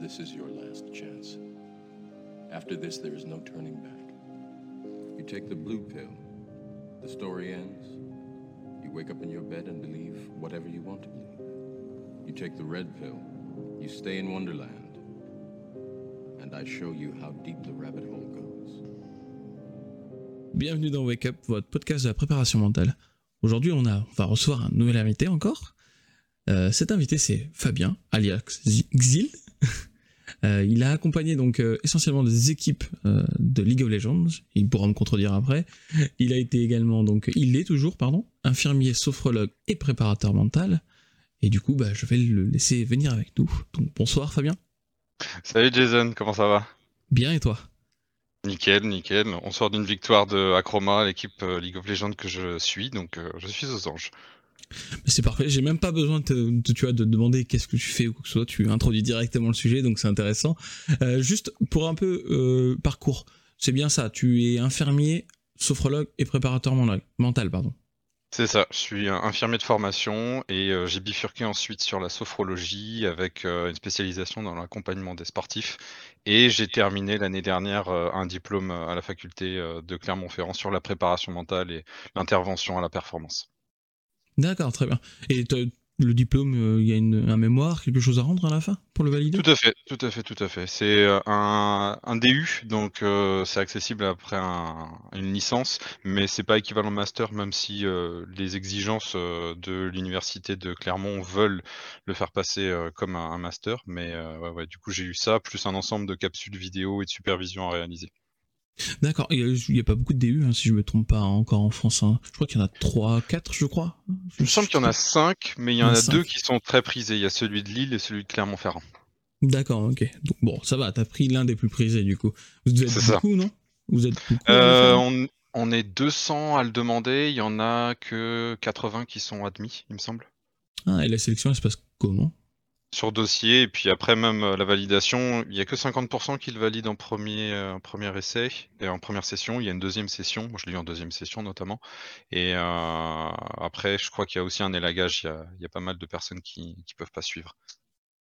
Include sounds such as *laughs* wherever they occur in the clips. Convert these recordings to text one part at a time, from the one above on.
this is your last chance. After this, there is no turning back. You take the blue pill, the story ends. You wake up in your bed and believe whatever you want to believe. You take the red pill, you stay in Wonderland, and I show you how deep the rabbit hole goes. Bienvenue dans Wake Up, votre podcast de la préparation mentale. Aujourd'hui, on, on va recevoir un nouvel invité encore. Euh, cet invité, c'est Fabien, alias Xil. Euh, il a accompagné donc euh, essentiellement des équipes euh, de League of Legends. Il pourra me contredire après. Il a été également donc, il est toujours pardon, infirmier, sophrologue et préparateur mental. Et du coup, bah, je vais le laisser venir avec nous. Donc bonsoir Fabien. Salut Jason, comment ça va? Bien et toi? Nickel, nickel. On sort d'une victoire de Acroma, l'équipe League of Legends que je suis, donc je suis aux anges. C'est parfait, j'ai même pas besoin de, de demander qu'est-ce que tu fais ou quoi que ce soit, tu introduis directement le sujet, donc c'est intéressant. Euh, juste pour un peu euh, parcours, c'est bien ça, tu es infirmier, sophrologue et préparateur mental, pardon. C'est ça, je suis infirmier de formation et euh, j'ai bifurqué ensuite sur la sophrologie avec une spécialisation dans l'accompagnement des sportifs et j'ai terminé l'année dernière un diplôme à la faculté de Clermont-Ferrand sur la préparation mentale et l'intervention à la performance. D'accord, très bien. Et le diplôme, euh, il y a une, un mémoire, quelque chose à rendre à la fin pour le valider? Tout à fait, tout à fait, tout à fait. C'est euh, un, un, DU, donc euh, c'est accessible après une licence, mais c'est pas équivalent master, même si les exigences de l'université de Clermont veulent le faire passer comme un, master. Mais du coup, j'ai eu ça, plus un ensemble de capsules vidéo et de supervision à réaliser. D'accord, il n'y a, pas beaucoup de DU, hein, si je me trompe pas, encore en France. Hein. Je crois qu'il y en a 3, 4, je crois. Il me semble qu'il y en a 5, mais il y en a, deux qui sont très prisés. Il y a celui de Lille et celui de Clermont-Ferrand. D'accord, ok. Donc bon, ça va, t'as pris l'un des plus prisés du coup. Vous devez être beaucoup, non? Vous êtes euh, on, on, est 200 à le demander, il y en a que 80 qui sont admis, il me semble. Ah, et la sélection, elle se passe comment? Sur dossier, et puis après même euh, la validation, il n'y a que 50% qui le valident en premier, euh, premier essai, et en première session, il y a une deuxième session, moi je l'ai eu en deuxième session notamment, et euh, après je crois qu'il y a aussi un élagage, il y a, pas mal de personnes qui ne peuvent pas suivre.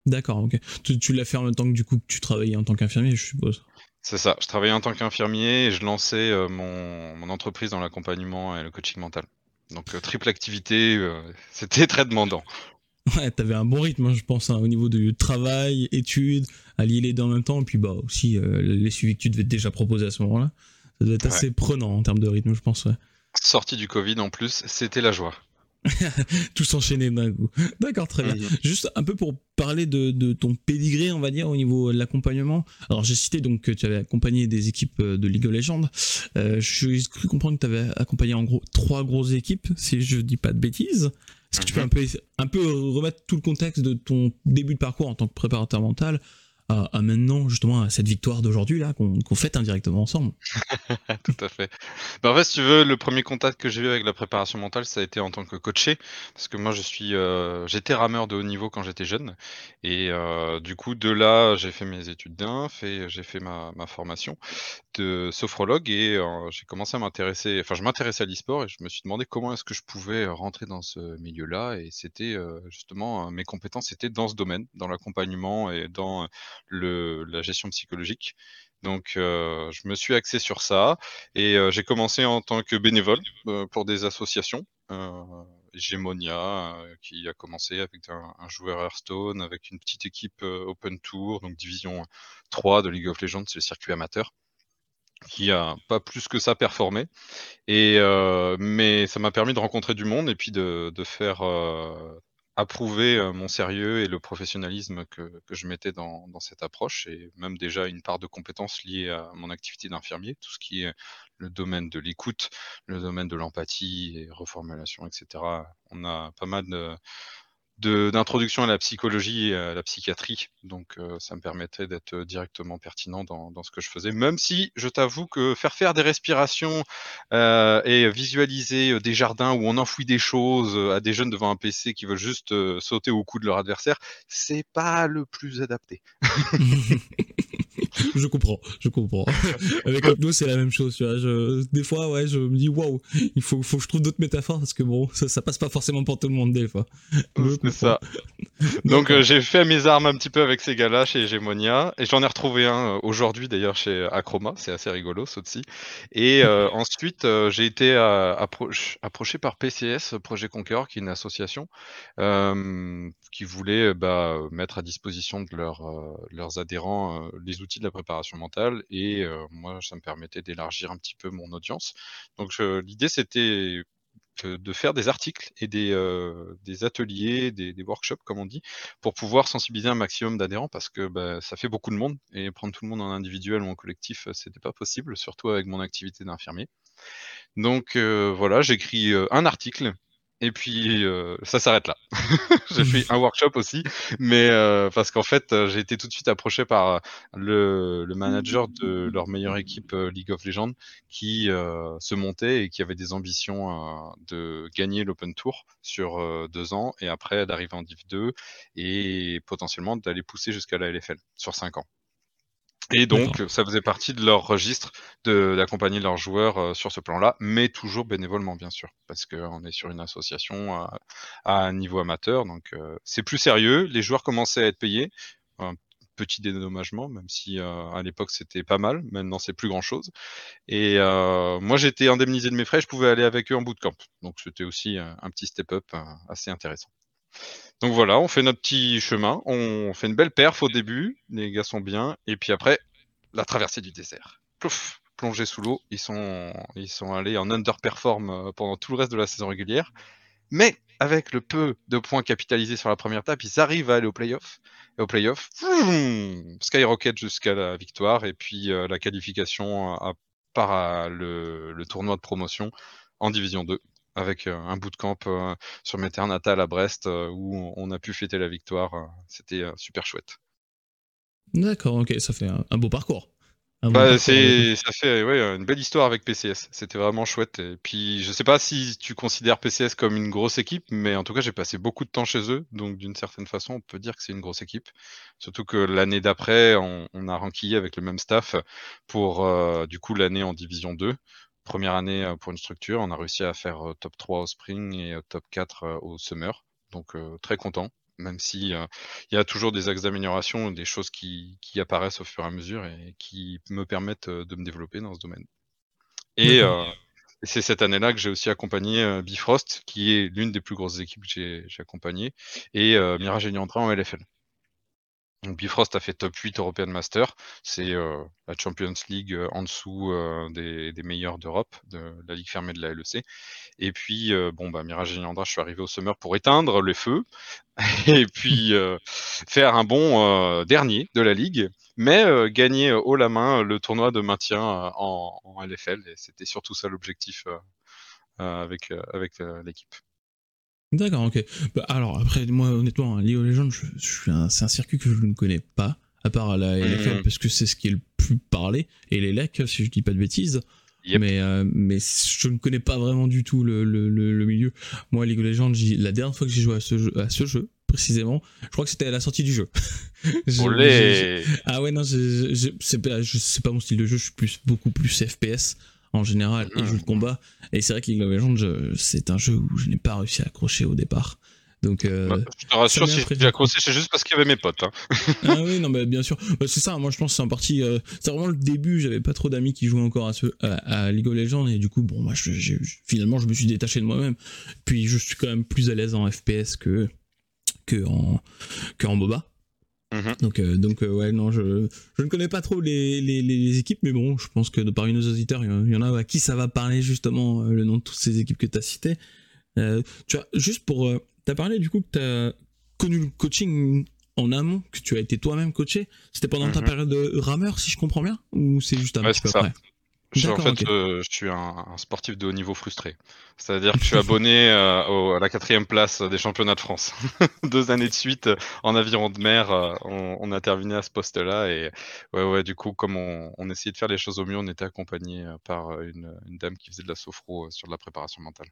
D'accord, ok. Tu, l'as fait en même temps que du coup que tu travaillais en tant qu'infirmier, je suppose C'est ça, je travaillais en tant qu'infirmier et je lançais mon, mon entreprise dans l'accompagnement et le coaching mental. Donc triple activité, *laughs* c'était très demandant. *laughs* Ouais, t'avais un bon rythme, hein, je pense, hein, au niveau du travail, études, allier les deux en même temps, et puis bah aussi euh, les suivis que tu devais déjà proposer à ce moment-là. Ça devait être assez prenant en termes de rythme, je pense. Ouais. Sortie du Covid en plus, c'était la joie. *laughs* Tout s'enchaîner d'un coup. D'accord, très bien. Juste un peu pour parler de, ton pédigré, on va dire, au niveau de l'accompagnement. Alors, j'ai cité donc que tu avais accompagné des équipes euh, de League of Legends. Euh, je suis cru comprendre que tu avais accompagné en gros trois grosses équipes, si je dis pas de bêtises. Est-ce que tu peux un peu, remettre tout le contexte de ton début de parcours en tant que préparateur mental à, maintenant justement à cette victoire d'aujourd'hui là qu'on fête indirectement ensemble. *laughs* Tout à fait. Bah, en fait, si tu veux, le premier contact que j'ai eu avec la préparation mentale, ça a été en tant que coaché, parce que moi je suis, euh, j'étais rameur de haut niveau quand j'étais jeune, et euh, du coup de là j'ai fait mes études d'inf et j'ai fait ma, ma, formation de sophrologue et euh, j'ai commencé à m'intéresser, enfin je m'intéressais à l'e-sport et je me suis demandé comment est-ce que je pouvais rentrer dans ce milieu-là et c'était justement mes compétences étaient dans ce domaine, dans l'accompagnement et dans la gestion psychologique. Donc, euh, je me suis axé sur ça et euh, j'ai commencé en tant que bénévole euh, pour des associations. Gémonia, qui a commencé avec un, joueur Hearthstone, avec une petite équipe Open Tour, donc division 3 de League of Legends, c'est le circuit amateur qui a pas plus que ça performé. Et mais ça m'a permis de rencontrer du monde et puis de, faire euh, mon sérieux et le professionnalisme que, que je mettais dans, dans, cette approche et même déjà une part de compétences liées à mon activité d'infirmier, tout ce qui est le domaine de l'écoute, le domaine de l'empathie et reformulation, etc. On a pas mal de, d'introduction à la psychologie et à la psychiatrie. Donc euh, ça me permettait d'être directement pertinent dans, dans, ce que je faisais, même si je t'avoue que faire faire des respirations euh, et visualiser euh, des jardins où on enfouit des choses à des jeunes devant un PC qui veulent juste sauter au cou de leur adversaire, c'est pas le plus adapté. *laughs* je comprends, je comprends. *laughs* Avec nous, c'est la même chose. Tu vois. Je, des fois, ouais, je me dis waouh, il faut, faut que je trouve d'autres métaphores parce que bon, ça, ça passe pas forcément pour tout le monde des fois. C'est ça. *laughs* Donc euh, j'ai fait mes armes un petit peu avec ces gars-là chez Hegemonia et j'en ai retrouvé un euh, aujourd'hui d'ailleurs chez Acroma, c'est assez rigolo ça aussi. Et euh, *laughs* ensuite j'ai été approché par PCS, Projet Conquer, qui est une association qui voulait bah, mettre à disposition de leurs adhérents les outils de la préparation mentale et moi ça me permettait d'élargir un petit peu mon audience. Donc l'idée c'était de faire des articles et des, euh, ateliers, des, workshops, comme on dit, pour pouvoir sensibiliser un maximum d'adhérents parce que bah, ça fait beaucoup de monde et prendre tout le monde en individuel ou en collectif, euh, c'était pas possible, surtout avec mon activité d'infirmier. Donc euh, voilà, j'écris un article et puis euh, ça s'arrête là. *laughs* j'ai fait *laughs* un workshop aussi, mais euh, parce qu'en fait euh, j'ai été tout de suite approché par le, le manager de leur meilleure équipe League of Legends qui se montait et qui avait des ambitions de gagner l'Open Tour sur deux ans et après d'arriver en Div 2 et potentiellement d'aller pousser jusqu'à la LFL sur cinq ans. Et donc, ça faisait partie de leur registre d'accompagner leurs joueurs euh, sur ce plan-là, mais toujours bénévolement, bien sûr, parce qu'on est sur une association à, un niveau amateur, donc euh, c'est plus sérieux. Les joueurs commençaient à être payés, un petit dédommagement, même si euh, à l'époque c'était pas mal. Maintenant, c'est plus grand-chose. Et moi, j'étais indemnisé de mes frais, je pouvais aller avec eux en bootcamp, donc c'était aussi un petit step-up assez intéressant. Donc voilà, on fait notre petit chemin, on fait une belle perf au début, les gars sont bien, et puis après, la traversée du désert. Plouf, plongé sous l'eau, ils sont, ils sont allés en underperform euh, pendant tout le reste de la saison régulière, mais avec le peu de points capitalisés sur la première étape, ils arrivent à aller au playoff. Et au playoff, skyrocket jusqu'à la victoire, et puis euh, la qualification à, par le, le tournoi de promotion en Division 2 avec euh, un bootcamp euh, sur mes terres natales à Brest euh, où on a pu fêter la victoire. C'était super chouette. D'accord, ok, ça fait un, beau parcours. Bah, c'est, ça fait ouais, une belle histoire avec PCS. C'était vraiment chouette. Et puis, je sais pas si tu considères PCS comme une grosse équipe, mais en tout cas, j'ai passé beaucoup de temps chez eux. Donc, d'une certaine façon, on peut dire que c'est une grosse équipe. Surtout que l'année d'après, on, a ranquillé avec le même staff pour, du coup, l'année en Division 2 première année pour une structure. On a réussi à faire top 3 au spring et top 4 au summer. Donc très content, même si il y a toujours des axes d'amélioration, des choses qui, apparaissent au fur et à mesure et qui me permettent de me développer dans ce domaine. Et c'est cette année-là que j'ai aussi accompagné Bifrost, qui est l'une des plus grosses équipes que j'ai accompagnées, et Mirage et en LFL. Bifrost a fait top 8 European Master. C'est euh, la Champions League euh, en dessous euh, des, meilleurs d'Europe, de la Ligue fermée de la LEC. Et puis, bon, bah, Mirage et je suis arrivé au Summer pour éteindre les feux *laughs* et puis faire un bon dernier de la Ligue, mais gagner haut la main le tournoi de maintien en, en, LFL. Et c'était surtout ça l'objectif avec, avec l'équipe. D'accord, ok. Bah, alors après, moi honnêtement, League of Legends, je, c'est un circuit que je ne connais pas, à part la LFL, mhm. parce que c'est ce qui est le plus parlé, et les LEC, si je dis pas de bêtises. Mais, euh, mais je ne connais pas vraiment du tout le, le, le, milieu. Moi, League of Legends, la dernière fois que j'ai joué à ce, jeu, à ce jeu, précisément, je crois que c'était à la sortie du jeu. *laughs* ah ouais, non, c'est pas, pas mon style de jeu, je suis plus, beaucoup plus FPS en général et jeu de combat. Et c'est vrai que League of Legends, c'est un jeu où je n'ai pas réussi à accrocher au départ. Donc, euh, bah, je te rassure, si j'ai accroché, c'est juste parce qu'il y avait mes potes. Hein. *laughs* ah oui, non, mais bien sûr. Bah, c'est ça, moi je pense que c'est en partie. Euh, c'est vraiment le début, j'avais pas trop d'amis qui jouaient encore à, ce, à, League of Legends, et du coup, bon, moi, je, finalement, je me suis détaché de moi-même. Puis je suis quand même plus à l'aise en FPS que, que, en, que en MOBA. Mhm. Donc, euh, donc euh, ouais, non, je, je ne connais pas trop les, les, les, équipes, mais bon, je pense que de parmi nos auditeurs, il y en a à qui ça va parler justement euh, le nom de toutes ces équipes que tu as citées. tu vois, juste pour. tu as parlé du coup que tu as connu le coaching en amont, que tu as été toi-même coaché. C'était pendant ta mhm. période de rameur, si je comprends bien Ou c'est juste un petit peu après? En fait, euh, je suis un, sportif de haut niveau frustré. C'est-à-dire que je suis abonné euh, à la quatrième place des championnats de France. *laughs* Deux années de suite en aviron de mer, euh, on, a terminé à ce poste-là. Et ouais, ouais, du coup, comme on, essayait de faire les choses au mieux, on était accompagné par une, dame qui faisait de la sophro sur de la préparation mentale.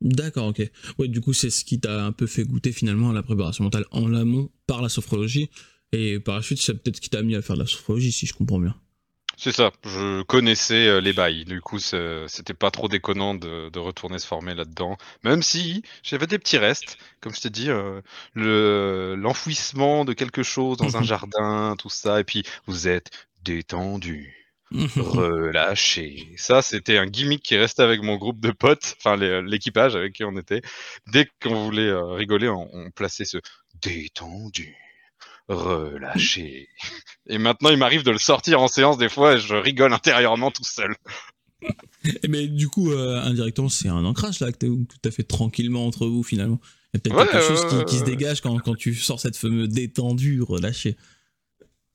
D'accord, ok. Ouais, du coup, c'est ce qui t'a un peu fait goûter finalement à la préparation mentale en amont par la sophrologie. Et par la suite, c'est peut-être ce qui t'a mis à faire de la sophrologie, si je comprends bien. C'est ça, je connaissais euh, les bails, du coup c'était pas trop déconnant de, retourner se former là-dedans, même si j'avais des petits restes, comme je t'ai dit, euh, le l'enfouissement de quelque chose dans un *laughs* jardin, tout ça, et puis vous êtes détendu, *laughs* relâché. Ça c'était un gimmick qui restait avec mon groupe de potes, enfin l'équipage avec qui on était. Dès qu'on voulait euh, rigoler, on plaçait ce détendu relâché. Et maintenant, il m'arrive de le sortir en séance des fois et je rigole intérieurement tout seul. Mais du coup, euh, indirectement, c'est un ancrage là que tu as fait tranquillement entre vous finalement. Il y a peut-être quelque chose qui, se dégage quand, quand, tu sors cette fameuse détendue, relâchée.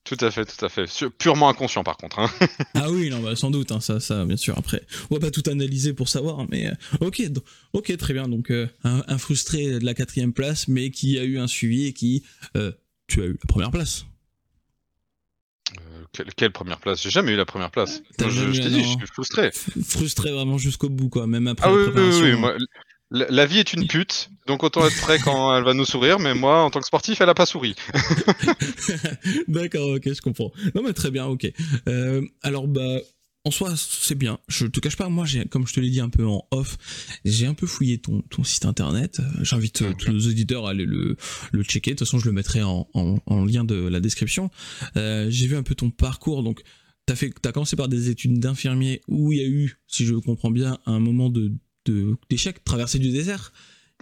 Tout à fait, tout à fait. Purement inconscient par contre. Hein. *laughs* ah oui, non, bah, sans doute, hein, ça, ça, bien sûr. Après, on va pas tout analyser pour savoir, mais euh, ok, ok, très bien. Donc, euh, un, frustré de la quatrième place, mais qui a eu un suivi et qui tu as eu la première place. Euh, quelle, première place? J'ai jamais eu la première place. je, t'ai dit, je suis frustré. Frustré vraiment jusqu'au bout, quoi. Même après ah, la oui, oui, la, vie est une pute, donc autant être prêt quand elle va nous sourire, mais moi, en tant que sportif, elle a pas souri. *laughs* D'accord, ok, je comprends. Non, mais très bien, ok. Euh, alors, bah, en soi, c'est bien. Je te cache pas, moi, j'ai, comme je te l'ai dit un peu en off, j'ai un peu fouillé ton, ton site internet. Euh, j'invite euh, tous nos auditeurs à aller le, le checker. De toute façon, je le mettrai en, en, lien de la description. Euh, j'ai vu un peu ton parcours. Donc, t'as fait, t'as commencé par des études d'infirmier où il y a eu, si je comprends bien, un moment de, de d'échec, traversée du désert.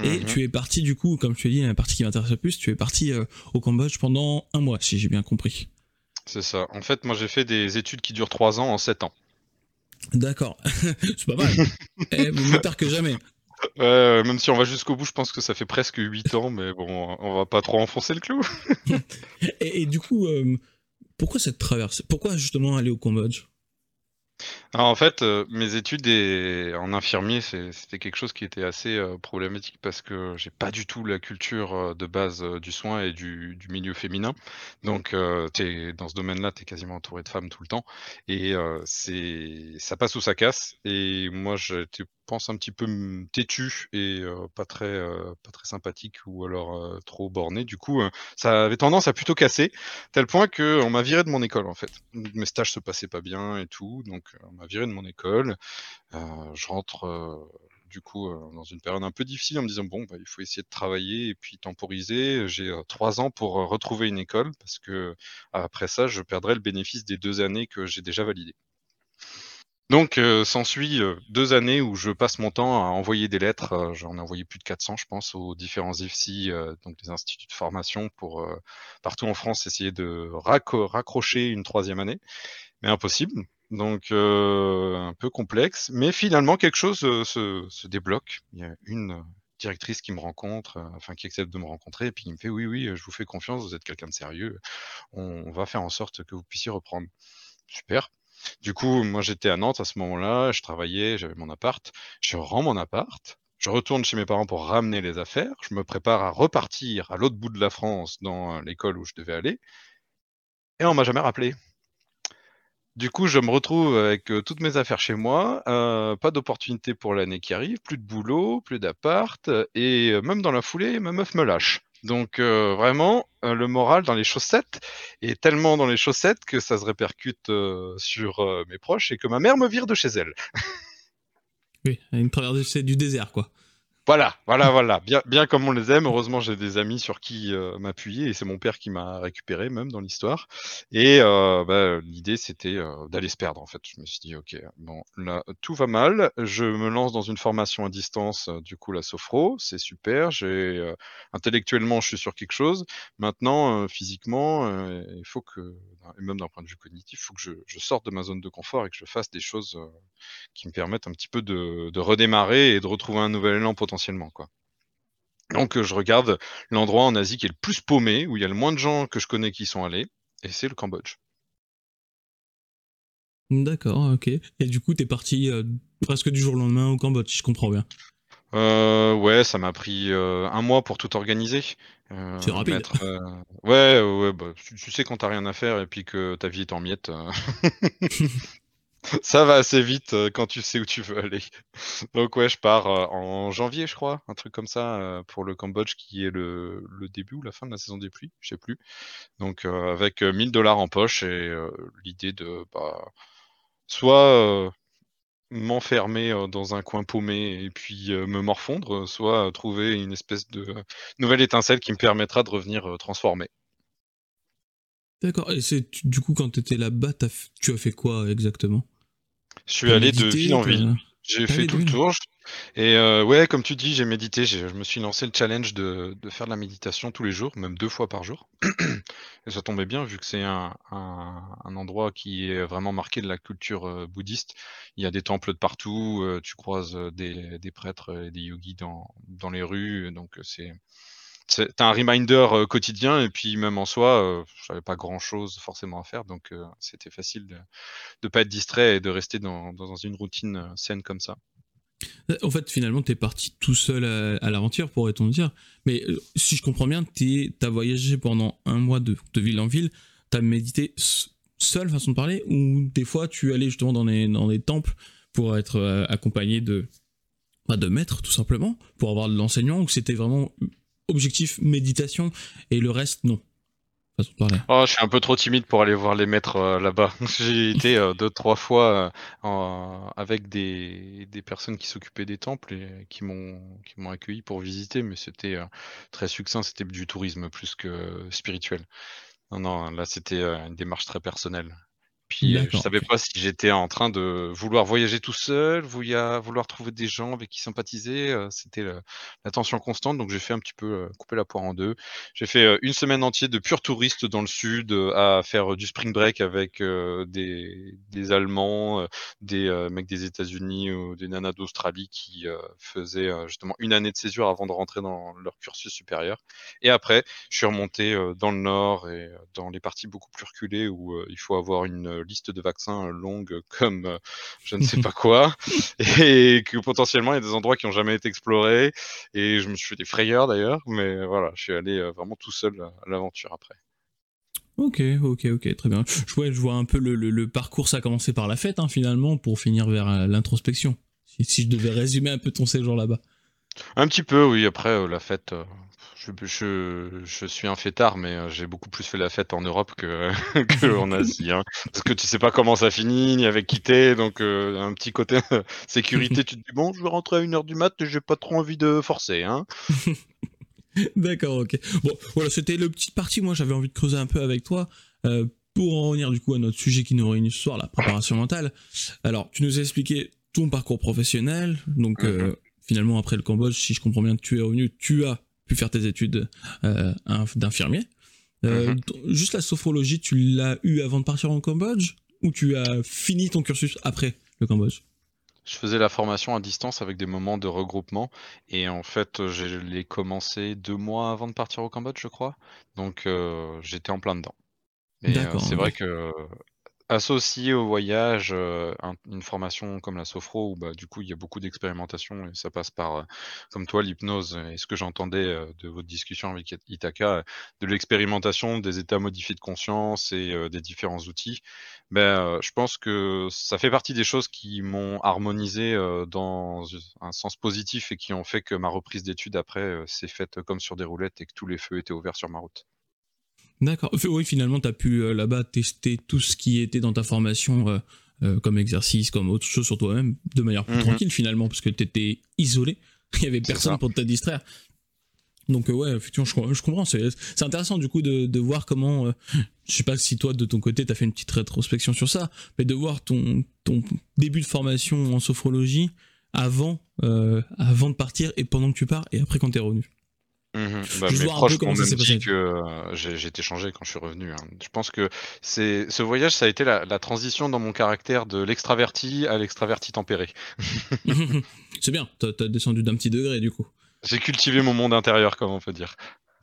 Et mhm. tu es parti du coup, comme tu as dit, la partie qui m'intéresse le plus, tu es parti au Cambodge pendant un mois, si j'ai bien compris. C'est ça. En fait, moi j'ai fait des études qui durent trois ans en sept ans. D'accord. *laughs* c'est pas mal. *laughs* eh, mieux tard que jamais. Même si on va jusqu'au bout, je pense que ça fait presque 8 ans, mais bon, on va pas trop enfoncer le clou. *laughs* et, du coup, euh, pourquoi cette traversée Pourquoi justement aller au Cambodge? Alors en fait, euh, mes études en infirmier, c'était quelque chose qui était assez euh, problématique parce que j'ai pas du tout la culture euh, de base du soin et du, milieu féminin. Donc, dans ce domaine-là, tu es quasiment entouré de femmes tout le temps. Et ça passe ou ça casse. Et moi, j'étais pense un petit peu têtu et pas très sympathique ou alors trop borné. Du coup, ça avait tendance à plutôt casser, tel point que on m'a viré de mon école en fait. Mes stages se passaient pas bien et tout, donc on m'a viré de mon école. je rentre du coup dans une période un peu difficile en me disant bon bah, il faut essayer de travailler et puis temporiser. J'ai trois ans pour retrouver une école parce que après ça je perdrai le bénéfice des deux années que j'ai déjà validées. Donc, euh, s'ensuit euh, deux années où je passe mon temps à envoyer des lettres. Euh, j'en ai envoyé plus de 400, je pense, aux différents IFSI, donc des instituts de formation, pour partout en France essayer de raccrocher une troisième année, mais impossible. Donc, un peu complexe, mais finalement quelque chose se, se, débloque. Il y a une directrice qui me rencontre, enfin qui accepte de me rencontrer, et puis qui me fait oui, oui, je vous fais confiance, vous êtes quelqu'un de sérieux, on va faire en sorte que vous puissiez reprendre. Super. Du coup, moi j'étais à Nantes à ce moment-là, je travaillais, j'avais mon appart. Je rends mon appart, je retourne chez mes parents pour ramener les affaires, je me prépare à repartir à l'autre bout de la France dans l'école où je devais aller, et on m'a jamais rappelé. Du coup, je me retrouve avec euh, toutes mes affaires chez moi, euh, pas d'opportunité pour l'année qui arrive, plus de boulot, plus d'appart, et euh, même dans la foulée, ma meuf me lâche. Donc euh, vraiment, euh, le moral dans les chaussettes est tellement dans les chaussettes que ça se répercute euh, sur mes proches et que ma mère me vire de chez elle. oui, une traversée du désert, quoi. Voilà, voilà, voilà. Bien, comme on les aime. Heureusement, j'ai des amis sur qui euh, m'appuyer et c'est mon père qui m'a récupéré même dans l'histoire. Et euh, bah, l'idée, c'était euh, d'aller se perdre en fait. Je me suis dit, ok, bon, là, tout va mal. Je me lance dans une formation à distance, du coup, la Sophro, c'est super. J'ai intellectuellement, je suis sur quelque chose. Maintenant, physiquement, il faut que, et même d'un point de vue cognitif, il faut que je, je, sorte de ma zone de confort et que je fasse des choses qui me permettent un petit peu de, de redémarrer et de retrouver un nouvel élan potentiel Quoi. Donc euh, je regarde l'endroit en Asie qui est le plus paumé, où il y a le moins de gens que je connais qui sont allés, et c'est le Cambodge. D'accord, ok. Et du coup, tu es parti euh, presque du jour au lendemain au Cambodge, si je comprends bien. Euh, ouais, ça m'a pris un mois pour tout organiser. c'est rapide. ouais, ouais, bah, tu, sais quand t'as rien à faire et puis que ta vie est en miettes. *laughs* Ça va assez vite euh, quand tu sais où tu veux aller. *laughs* Donc ouais, je pars euh, en janvier, je crois, un truc comme ça, euh, pour le Cambodge qui est le, début ou la fin de la saison des pluies, je sais plus. Donc avec 1000 dollars en poche et l'idée de bah, soit m'enfermer dans un coin paumé et puis me morfondre, soit trouver une espèce de nouvelle étincelle qui me permettra de revenir transformé. D'accord. Et c'est du coup quand tu étais là-bas, tu as fait quoi exactement? Je suis allé de ville en ville. J'ai fait tout le tour. Et euh, ouais, comme tu dis, j'ai médité. Je me suis lancé le challenge de, faire de la méditation tous les jours, même deux fois par jour. *clears throat* et ça tombait bien vu que c'est un, endroit qui est vraiment marqué de la culture euh, bouddhiste. Il y a des temples de partout. Euh, tu croises des, prêtres et des yogis dans, dans les rues. Donc c'est t'as un reminder euh, quotidien et puis même en soi, euh, j'avais pas grand chose forcément à faire, donc euh, c'était facile de ne pas être distrait et de rester dans, une routine saine comme ça. En fait, finalement, tu es parti tout seul à, l'aventure, pourrait-on dire. Mais si je comprends bien, tu as voyagé pendant un mois de, de ville en ville, tu as médité seul, façon de parler, ou des fois tu allais justement dans les, dans les temples pour être accompagné de, bah, de maîtres, tout simplement, pour avoir de l'enseignement, ou c'était vraiment objectif méditation et le reste non. Oh, je suis un peu trop timide pour aller voir les maîtres euh, là-bas. *laughs* J'ai été euh, deux, trois fois euh, avec des, des, personnes qui s'occupaient des temples et qui m'ont qui m'ont accueilli pour visiter, mais c'était très succinct, c'était du tourisme plus que spirituel. Non, non, là c'était une démarche très personnelle. Puis euh, je savais pas si j'étais en train de vouloir voyager tout seul, vouloir, vouloir trouver des gens avec qui sympathiser. Euh, c'était la tension constante, donc j'ai fait un petit peu euh, couper la poire en deux. J'ai fait une semaine entière de pur touriste dans le sud à faire du spring break avec des, des Allemands, des mecs des États-Unis ou des nanas d'Australie qui faisaient justement une année de césure avant de rentrer dans leur cursus supérieur. Et après, je suis remonté dans le nord et dans les parties beaucoup plus reculées où il faut avoir une liste de vaccins longue comme euh, je ne sais pas quoi, *laughs* et que potentiellement il y a des endroits qui n'ont jamais été explorés, et je me suis fait des frayeurs d'ailleurs, mais voilà, je suis allé euh, vraiment tout seul à l'aventure après. Ok, ok, ok, très bien. Je vois, je vois un peu le, parcours, ça a commencé par la fête hein, finalement, pour finir vers euh, l'introspection. Si, si, je devais résumer un peu ton séjour là-bas. Un petit peu, oui. Après, la fête, je, je, suis un fêtard, mais euh, j'ai beaucoup plus fait la fête en Europe que, *laughs* en *laughs* Asie. Hein. Parce que tu sais pas comment ça finit, ni avec qui t'es, donc euh, un petit côté *laughs* sécurité, tu te dis bon, je vais rentrer à 1h du mat, j'ai pas trop envie de forcer. Hein. D'accord, ok. Bon, voilà, c'était le petit parti, moi j'avais envie de creuser un peu avec toi. Euh, pour en revenir du coup à notre sujet qui nous réunit ce soir, la préparation mentale. Alors, tu nous as expliqué ton parcours professionnel, donc mm-hmm. finalement après le Cambodge, si je comprends bien, tu es revenu, tu as pu faire tes études euh, d'infirmier. Euh, mhm. Juste la sophrologie, tu l'as eu avant de partir en Cambodge ou tu as fini ton cursus après le Cambodge? Je faisais la formation à distance avec des moments de regroupement et en fait je l'ai commencé deux mois avant de partir au Cambodge je crois donc euh, j'étais en plein dedans. c'est vrai que associer au voyage une formation comme la sophro, où bah, du coup il y a beaucoup d'expérimentation et ça passe par, comme toi, l'hypnose et ce que j'entendais de votre discussion avec Itaka, de l'expérimentation des états modifiés de conscience et des différents outils, ben, je pense que ça fait partie des choses qui m'ont harmonisé dans un sens positif et qui ont fait que ma reprise d'études après s'est faite comme sur des roulettes et que tous les feux étaient ouverts sur ma route. D'accord. Oui, finalement, tu as pu euh, là-bas tester tout ce qui était dans ta formation euh, euh, comme exercice, comme autre chose sur toi-même, de manière plus mhm. tranquille finalement, parce que tu étais isolé. *laughs* Il y avait personne pour te distraire. Donc ouais, effectivement, je, comprends. C'est intéressant du coup de, voir comment, je sais pas si toi de ton côté tu as fait une petite rétrospection sur ça, mais de voir ton, ton début de formation en sophrologie avant, avant de partir et pendant que tu pars et après quand tu es revenu. Mmh bah, mes proches m'ont même dit que euh, j'ai été changé quand je suis revenu. Hein. Je pense que c'est ce voyage, ça a été la, transition dans mon caractère de l'extraverti à l'extraverti tempéré. *laughs* *laughs* c'est bien, t'as as descendu d'un petit degré du coup. J'ai cultivé mon monde intérieur, comme on peut dire.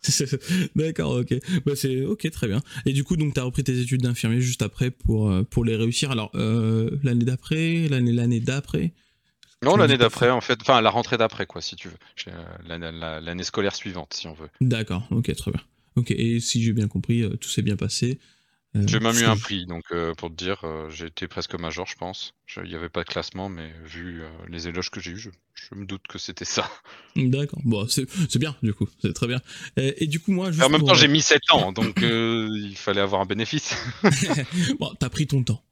*laughs* D'accord, ok. Bah, c'est ok, très bien. Et du coup, donc, tu as repris tes études d'infirmier juste après pour, euh, pour les réussir. Alors, euh, l'année d'après, l'année l'année d'après? Non, l'année d'après, en fait. Enfin, la rentrée d'après, quoi, si tu veux. Euh, l'année scolaire suivante, si on veut. D'accord, ok, très bien. Ok, et si j'ai bien compris, euh, tout s'est bien passé. j'ai même eu un prix, donc pour te dire, j'ai été presque major, je pense. Il n'y avait pas de classement, mais vu les éloges que j'ai eu, je, me doute que c'était ça. *laughs* D'accord, bon, c'est bien, du coup, c'est très bien. Et, du coup, moi. en même temps, j'ai mis 7 ans, *laughs* donc il fallait avoir un bénéfice. *laughs* bon, t'as pris ton temps.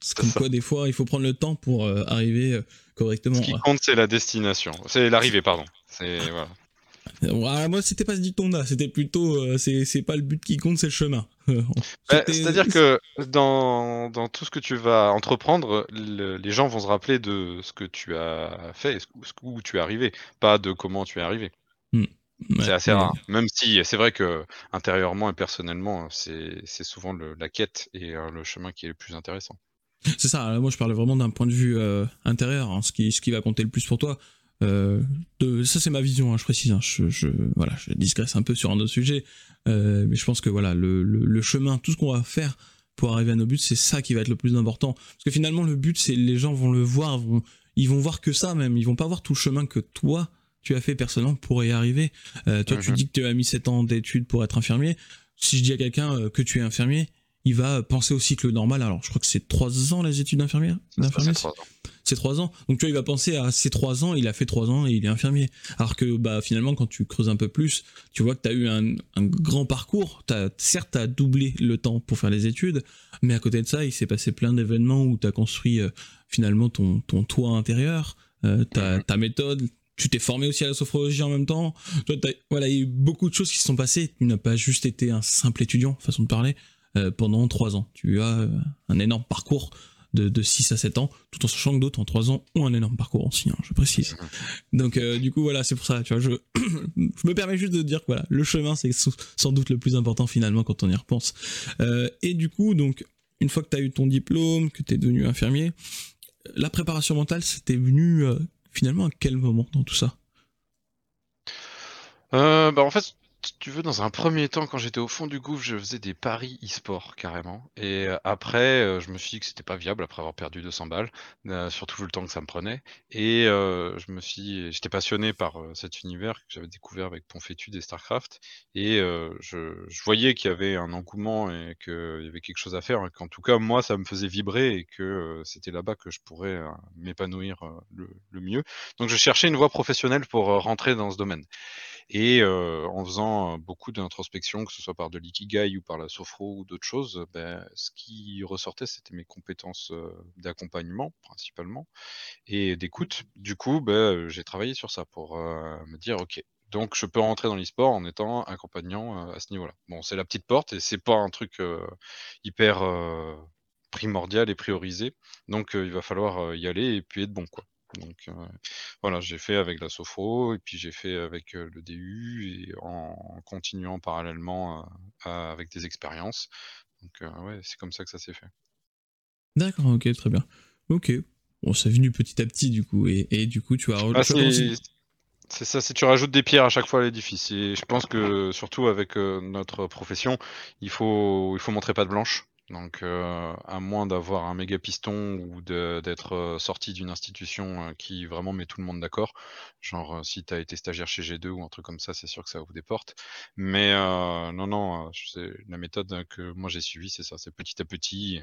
C'est comme quoi, des fois, il faut prendre le temps pour arriver correctement. Ce qui compte, c'est la destination. C'est l'arrivée, pardon. C'est. Voilà. Ah, moi, c'était pas ce dicton-là, c'était plutôt, euh, c'est pas le but qui compte, c'est le chemin. *laughs* Bah, c'est-à-dire que dans, dans, tout ce que tu vas entreprendre, les gens vont se rappeler de ce que tu as fait, où tu es arrivé, pas de comment tu es arrivé. Hmm. c'est assez rare. Même si c'est vrai que intérieurement et personnellement, c'est souvent la quête et euh, le chemin qui est le plus intéressant. C'est ça, moi je parlais vraiment d'un point de vue euh, intérieur, hein, ce, qui, ce qui va compter le plus pour toi. Euh, de, ça c'est ma vision, hein, je précise. Hein, je, je, voilà, je digresse un peu sur un autre sujet, euh, mais je pense que voilà, le, le, le chemin, tout ce qu'on va faire pour arriver à nos buts, c'est ça qui va être le plus important. Parce que finalement, le but, c'est les gens vont le voir, vont, ils vont voir que ça même. Ils vont pas voir tout le chemin que toi tu as fait personnellement pour y arriver. Toi, tu mhm. dis que tu as mis 7 ans d'études pour être infirmier. Si je dis à quelqu'un que tu es infirmier, il va penser au cycle normal. Alors, je crois que c'est 3 ans les études d'infirmière. C'est trois ans. Donc tu vois, il va penser à ces trois ans, il a fait trois ans et il est infirmier. Alors que bah finalement, quand tu creuses un peu plus, tu vois que tu as eu un, grand parcours. As, certes, tu as doublé le temps pour faire les études, mais à côté de ça, il s'est passé plein d'événements où tu as construit euh, finalement ton, ton toit intérieur, euh, ta, ta méthode, tu t'es formé aussi à la sophrologie en même temps. voilà, il y a eu beaucoup de choses qui se sont passées. Tu n'as pas juste été un simple étudiant, façon de parler, pendant trois ans. Tu as un énorme parcours de, 6 à 7 ans, tout en sachant que d'autres en 3 ans ont un énorme parcours aussi, hein, je précise. Donc euh, du coup voilà, c'est pour ça, tu vois, je, *clears throat* je me permets juste de dire que voilà, le chemin c'est sans doute le plus important finalement quand on y repense. Euh, et du coup, donc, une fois que tu as eu ton diplôme, que tu es devenu infirmier, la préparation mentale, c'était venu euh, finalement à quel moment dans tout ça? Bah en fait, tu veux, dans un premier temps, quand j'étais au fond du gouffre, je faisais des paris e-sport carrément. Et euh, après, euh, je me suis dit que c'était pas viable après avoir perdu 200 balles, euh, surtout le temps que ça me prenait. Et je me suis, j'étais passionné par cet univers que j'avais découvert avec Ponfétude et Starcraft. Et je, voyais qu'il y avait un engouement et qu'il y avait quelque chose à faire. Et qu'en tout cas, moi, ça me faisait vibrer et que c'était là-bas que je pourrais m'épanouir le, le mieux. Donc, je cherchais une voie professionnelle pour rentrer dans ce domaine. Et en faisant beaucoup d'introspection, que ce soit par de l'ikigai ou par la sophro ou d'autres choses, ben, ce qui ressortait, c'était mes compétences d'accompagnement principalement et d'écoute. Du coup, ben, j'ai travaillé sur ça pour me dire, ok, donc je peux rentrer dans l'e-sport en étant accompagnant à ce niveau-là. Bon, c'est la petite porte et c'est pas un truc hyper primordial et priorisé. Donc il va falloir y aller et puis être bon quoi. Donc euh, voilà, j'ai fait avec la Sophro et puis j'ai fait avec euh, le DU et en continuant parallèlement euh, avec des expériences. Donc ouais, c'est comme ça que ça s'est fait. D'accord, ok, très bien. Ok, bon, c'est venu petit à petit du coup et, du coup tu as. Ah, c'est ça, si tu rajoutes des pierres à chaque fois à l'édifice. Et je pense que surtout avec notre profession, il faut, il faut montrer pas de blanche. Donc, euh, à moins d'avoir un méga piston ou d'être euh, sorti d'une institution euh, qui vraiment met tout le monde d'accord, genre si tu as été stagiaire chez G2 ou un truc comme ça, c'est sûr que ça ouvre des portes. Mais non, non, la méthode que moi j'ai suivie, c'est ça, c'est petit à petit,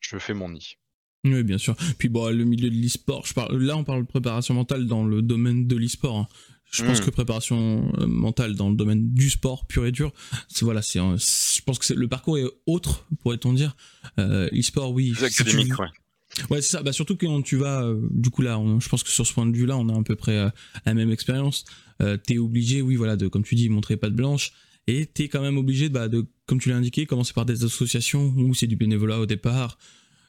je fais mon nid. Oui, bien sûr. Puis bon, le milieu de l'e-sport, je parle, là on parle de préparation mentale dans le domaine de l'e-sport. Hein. Je pense hmm. que préparation euh, mentale dans le domaine du sport pur et dur, c'est voilà, c'est je pense que le parcours est autre, pourrait-on dire. Euh, e-sport, oui. académique, ouais. Ouais, c'est ça. Bah, surtout quand tu vas, euh, du coup là, je pense que sur ce point de vue-là, on a à peu près la même expérience. Euh, t'es obligé, oui, voilà, de, comme tu dis, montrer pas de blanche, et t'es quand même obligé bah, de, comme tu l'as indiqué, commencer par des associations où c'est du bénévolat au départ,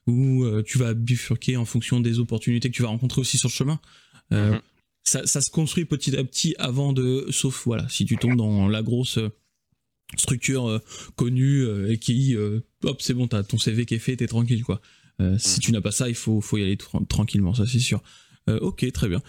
où tu vas bifurquer en fonction des opportunités que tu vas rencontrer aussi sur le chemin. Mm-hmm ça, se construit petit à petit avant de, sauf voilà, si tu tombes dans la grosse euh, structure euh, connue euh, et qui, hop, c'est bon, t'as ton CV qui est fait, t'es tranquille quoi. Si tu n'as pas ça, il faut, faut y aller tranquillement, ça c'est sûr. ok, très bien.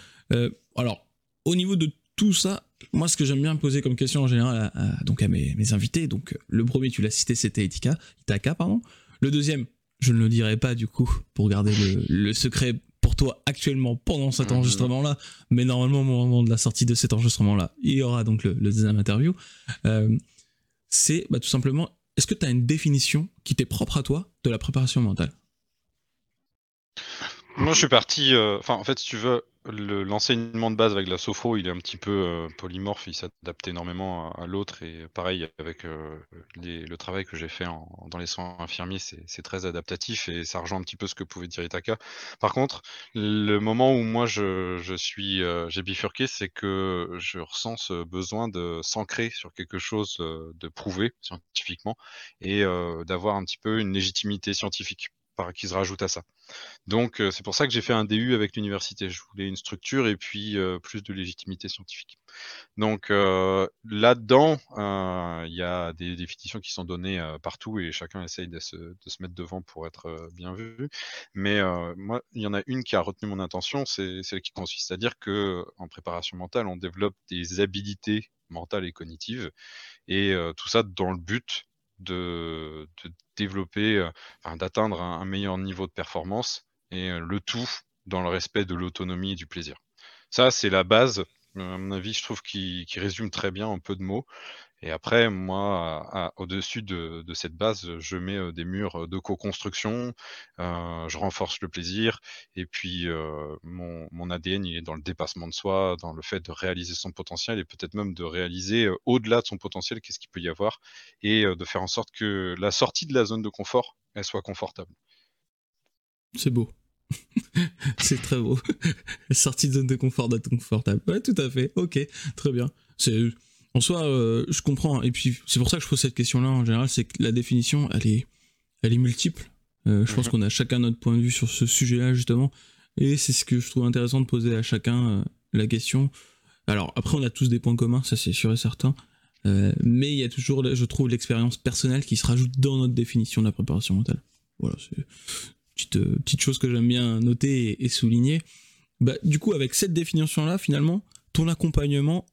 alors, au niveau de tout ça, moi ce que j'aime bien poser comme question en général à, donc à mes, invités, donc le premier tu l'as cité c'était Etika, Itaka pardon. Le deuxième, je ne le dirai pas du coup pour garder le secret pour toi actuellement pendant cet mhm. enregistrement-là, mais normalement au moment de la sortie de cet enregistrement-là, il y aura donc le, deuxième interview. Euh, c'est bah, tout simplement, est-ce que tu as une définition qui t'est propre à toi de la préparation mentale? Moi, je suis parti. Euh, enfin, en fait, si tu veux, l'enseignement de base avec la sophro, il est un petit peu euh, polymorphe, il s'adapte énormément à, l'autre et pareil avec euh, le travail que j'ai fait dans les soins infirmiers, c'est très adaptatif et ça rejoint un petit peu ce que pouvait dire Itaka. Par contre, le moment où moi je, euh, j'ai bifurqué, c'est que je ressens ce besoin de s'ancrer sur quelque chose de prouvé scientifiquement et d'avoir un petit peu une légitimité scientifique qui se rajoute à ça. Donc c'est pour ça que j'ai fait un DU avec l'université. Je voulais une structure et puis plus de légitimité scientifique. Donc là-dedans, il y a des définitions qui sont données partout et chacun essaye de se, mettre devant pour être bien vu. Mais moi, il y en a une qui a retenu mon attention, c'est celle qui consiste à dire que en préparation mentale, on développe des habilités mentales et cognitives et tout ça dans le but de, développer, d'atteindre un, meilleur niveau de performance et le tout dans le respect de l'autonomie et du plaisir. Ça, c'est la base, à mon avis, je trouve, qui, qui résume très bien en peu de mots. Et après, moi, au-dessus de, cette base, je mets des murs de co-construction, je renforce le plaisir, et puis mon, mon, ADN, il est dans le dépassement de soi, dans le fait de réaliser son potentiel, et peut-être même de réaliser au-delà de son potentiel, qu'est-ce qu'il peut y avoir, et de faire en sorte que la sortie de la zone de confort, elle soit confortable. C'est beau. *laughs* c'est très beau. *laughs* sortie de zone de confort d'être confortable. Ouais, tout à fait. Ok, très bien. C'est en soi, euh, je comprends. Et puis, c'est pour ça que je pose cette question-là en général, c'est que la définition, elle est, elle est multiple. Euh, je pense mhm. qu'on a chacun notre point de vue sur ce sujet-là, justement. Et c'est ce que je trouve intéressant de poser à chacun euh, la question. Alors, après, on a tous des points communs, ça c'est sûr et certain. mais il y a toujours, je trouve, l'expérience personnelle qui se rajoute dans notre définition de la préparation mentale. Voilà, c'est une petite, petite chose que j'aime bien noter et, souligner. Bah, du coup, avec cette définition-là, finalement, ton accompagnement,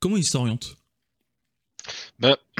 comment il s'oriente ben, *clears throat*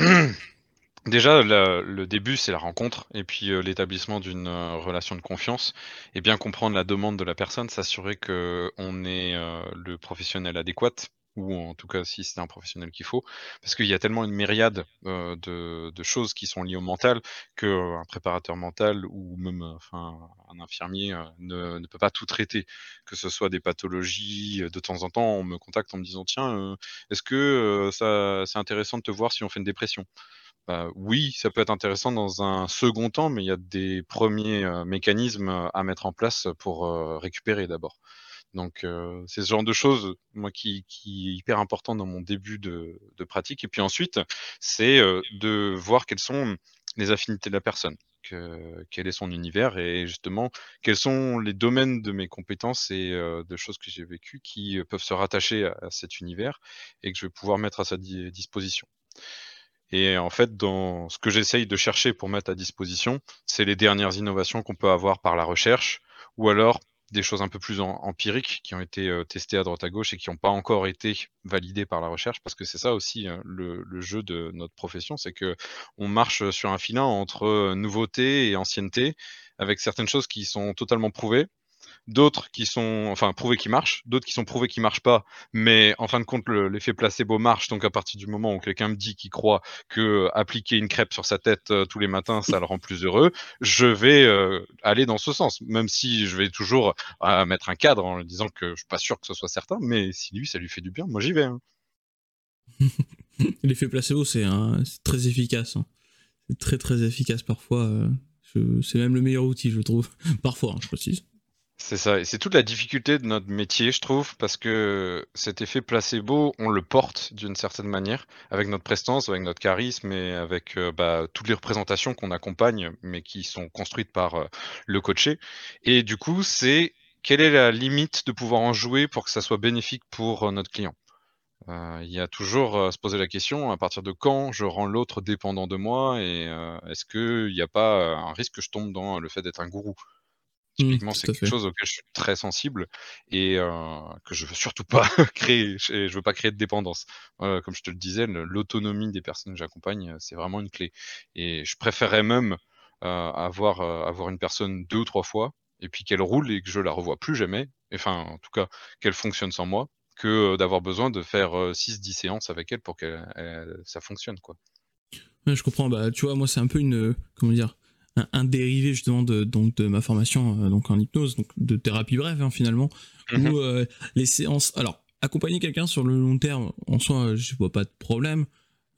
Déjà, le début, c'est la rencontre et puis euh, l'établissement d'une euh, relation de confiance et bien comprendre la demande de la personne, s'assurer qu'on est euh, le professionnel adéquat ou en tout cas si c'est un professionnel qu'il faut, parce qu'il y a tellement une myriade de, choses qui sont liées au mental qu'un préparateur mental ou même un infirmier ne, peut pas tout traiter, que ce soit des pathologies. De temps en temps, on me contacte en me disant tiens, est-ce que c'est intéressant de te voir si on fait une dépression? Bah, oui, ça peut être intéressant dans un second temps, mais il y a des premiers mécanismes à mettre en place pour récupérer d'abord. Donc c'est ce genre de choses, moi, qui, est hyper important dans mon début de, pratique. Et puis ensuite, c'est de voir quelles sont les affinités de la personne, quel est son univers et justement quels sont les domaines de mes compétences et de choses que j'ai vécues qui peuvent se rattacher à, cet univers et que je vais pouvoir mettre à sa disposition. Et en fait, dans ce que j'essaye de chercher pour mettre à disposition, c'est les dernières innovations qu'on peut avoir par la recherche ou alors des choses un peu plus empiriques qui ont été euh, testées à droite à gauche et qui n'ont pas encore été validées par la recherche, parce que c'est ça aussi hein, le, le, jeu de notre profession, c'est que on marche sur un filin entre euh, nouveauté et ancienneté, avec certaines choses qui sont totalement prouvées, d'autres qui sont enfin prouvés qui marchent, d'autres qui sont prouvés qui marchent pas, mais en fin de compte l'effet placebo marche. Donc à partir du moment où quelqu'un me dit qu'il croit que euh, appliquer une crêpe sur sa tête euh, tous les matins ça le rend plus heureux, je vais euh, aller dans ce sens, même si je vais toujours mettre un cadre en disant que je suis pas sûr que ce soit certain, mais si lui ça lui fait du bien, moi j'y vais. Hein. *laughs* L'effet placebo c'est très efficace, hein. c'est très très efficace parfois. C'est même le meilleur outil, je trouve. *laughs* Parfois, hein, je précise. C'est ça, et c'est toute la difficulté de notre métier, je trouve, parce que cet effet placebo, on le porte d'une certaine manière, avec notre prestance, avec notre charisme et avec euh, bah, toutes les représentations qu'on accompagne, mais qui sont construites par euh, le coaché. Et du coup, c'est quelle est la limite de pouvoir en jouer pour que ça soit bénéfique pour euh, notre client? Il y a toujours à se poser la question à partir de quand je rends l'autre dépendant de moi et est-ce qu'il n'y a pas un risque que je tombe dans le fait d'être un gourou? Mmh, Typiquement, c'est quelque chose auquel je suis très sensible et que je veux surtout pas *laughs* créer. Je, veux pas créer de dépendance. comme je te le disais, l'autonomie des personnes que j'accompagne, c'est vraiment une clé. Et je préférerais même avoir, avoir une personne deux ou trois fois et puis qu'elle roule et que je la revoie plus jamais. Enfin, en tout cas, qu'elle fonctionne sans moi, que d'avoir besoin de faire 6-10 séances avec elle pour que ça fonctionne, quoi. je comprends. Bah, tu vois, moi, c'est un peu une. Comment dire un, dérivé justement de, donc, de ma formation donc en hypnose, donc de thérapie brève hein, finalement, où mhm. les séances. Alors, accompagner quelqu'un sur le long terme, en soi, je vois pas de problème.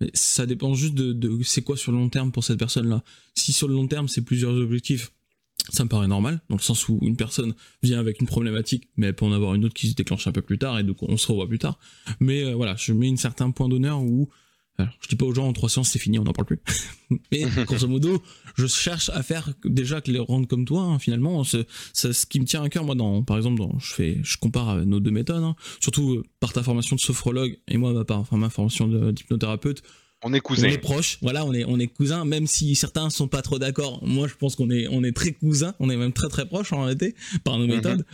Mais ça dépend juste de, de c'est quoi sur le long terme pour cette personne-là. Si sur le long terme, c'est plusieurs objectifs, ça me paraît normal, dans le sens où une personne vient avec une problématique, mais elle peut en avoir une autre qui se déclenche un peu plus tard, et donc on se revoit plus tard. Mais euh, voilà, je mets un certain point d'honneur où je dis pas aux gens en trois séances c'est fini, on n'en parle plus. *laughs* Mais *laughs* grosso modo, je cherche à faire déjà que les rendre comme toi. Hein, finalement, ce, ce qui me tient à cœur moi, dans, par exemple, dans, je fais, je compare nos deux méthodes, hein. surtout euh, par ta formation de sophrologue et moi par enfin, ma formation d'hypnothérapeute on est cousins. On est proches, voilà, on est, on est cousins, même si certains sont pas trop d'accord. Moi, je pense qu'on est, on est très cousins, on est même très très proches en réalité, par nos mhm. méthodes.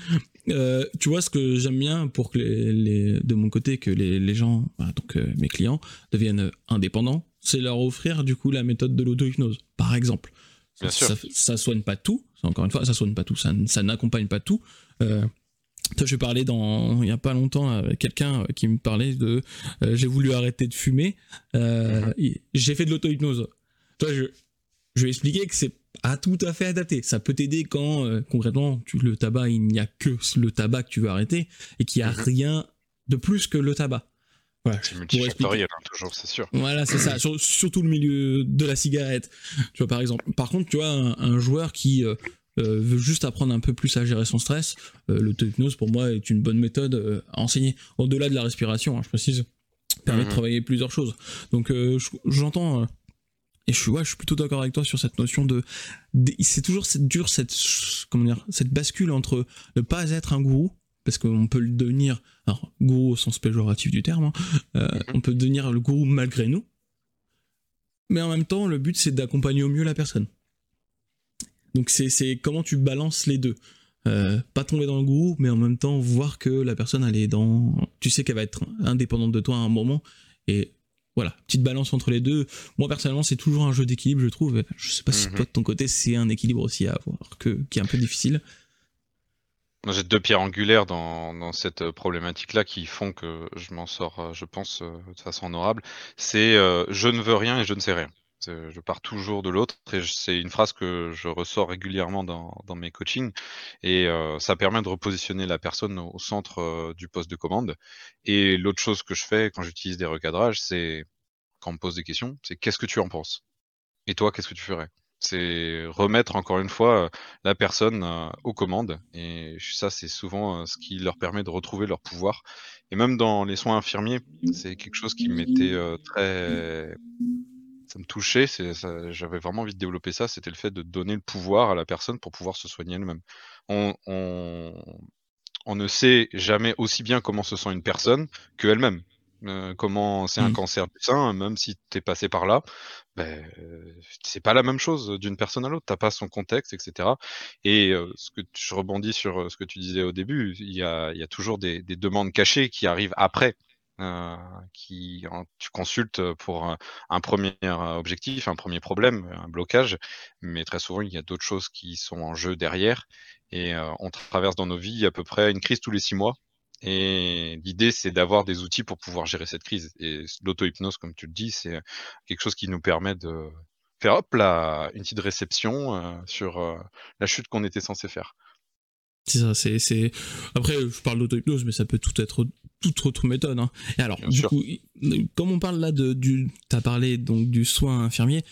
Euh, tu vois, ce que j'aime bien pour que les, de mon côté, que les, les gens, bah, donc euh, mes clients, deviennent indépendants, c'est leur offrir du coup la méthode de l'auto-hypnose, par exemple. Bien ça, sûr. ça, soigne pas tout, encore une fois, ça soigne pas tout, ça, ça n'accompagne pas tout. Euh, je parlais dans il y a pas longtemps avec quelqu'un qui me parlait de euh, j'ai voulu arrêter de fumer, euh, j'ai fait de l'auto-hypnose. Toi, je, je vais expliquer que c'est pas tout à fait adapté. Ça peut t'aider quand euh, concrètement tu, le tabac, il n'y a que le tabac que tu veux arrêter et qu'il n'y a mhm. rien de plus que le tabac. Voilà, c'est multifactoriel, hein, toujours, c'est sûr. Voilà, c'est ça. *clears throat* surtout le milieu de la cigarette. Tu vois, par exemple. Par contre, tu vois, un, joueur qui euh, veut juste apprendre un peu plus à gérer son stress, euh, l'auto-hypnose pour moi est une bonne méthode euh, à enseigner. Au-delà de la respiration, hein, je précise, permet de mhm. travailler plusieurs choses. Donc j'entends et je suis ouais, je suis plutôt d'accord avec toi sur cette notion de, c'est toujours cette dur cette comment dire cette bascule entre ne pas être un gourou parce qu'on peut le devenir alors gourou au sens péjoratif du terme hein, mhm. on peut devenir le gourou malgré nous mais en même temps le but c'est d'accompagner au mieux la personne donc c'est comment tu balances les deux. Euh, pas tomber dans le goût, mais en même temps voir que la personne elle est dans. Tu sais qu'elle va être indépendante de toi à un moment. Et voilà, petite balance entre les deux. Moi personnellement, c'est toujours un jeu d'équilibre, je trouve. Je sais pas si mhm. toi de ton côté, c'est un équilibre aussi à avoir, que, qui est un peu difficile. J'ai deux pierres angulaires dans, cette problématique-là qui font que je m'en sors, euh, je pense, euh, de façon honorable. C'est je ne veux rien et je ne sais rien. Je pars toujours de l'autre et c'est une phrase que je ressors régulièrement dans, mes coachings et euh, ça permet de repositionner la personne au centre euh, du poste de commande. Et l'autre chose que je fais quand j'utilise des recadrages, c'est quand on me pose des questions, c'est qu'est-ce que tu en penses? Et toi, qu'est-ce que tu ferais? C'est remettre encore une fois la personne euh, aux commandes et ça, c'est souvent ce qui leur permet de retrouver leur pouvoir. Et même dans les soins infirmiers, c'est quelque chose qui m'était très ça me touchait, j'avais vraiment envie de développer ça, c'était le fait de donner le pouvoir à la personne pour pouvoir se soigner elle-même. On, on, ne sait jamais aussi bien comment se sent une personne qu'elle-même. Euh, comment c'est un mmh. cancer du sein, même si tu es passé par là, ben, c'est pas la même chose d'une personne à l'autre, t'as pas son contexte, etc. Et euh, ce que je rebondis sur euh, ce que tu disais au début, il y a, y a, toujours des, des, demandes cachées qui arrivent après. Euh, qui tu consultes pour un, premier objectif, un premier problème, un blocage, mais très souvent il y a d'autres choses qui sont en jeu derrière et euh, on traverse dans nos vies à peu près une crise tous les six mois. Et l'idée, c'est d'avoir des outils pour pouvoir gérer cette crise. Et l'auto-hypnose, comme tu le dis, c'est quelque chose qui nous permet de faire hop là, une petite réception euh, sur la chute qu'on était censé faire. C'est ça, c'est, Après, je parle d'auto-hypnose, mais ça peut tout être toute autre méthode. Hein. Et alors, du coup, comme on parle là de du, t'as parlé donc du soin infirmier.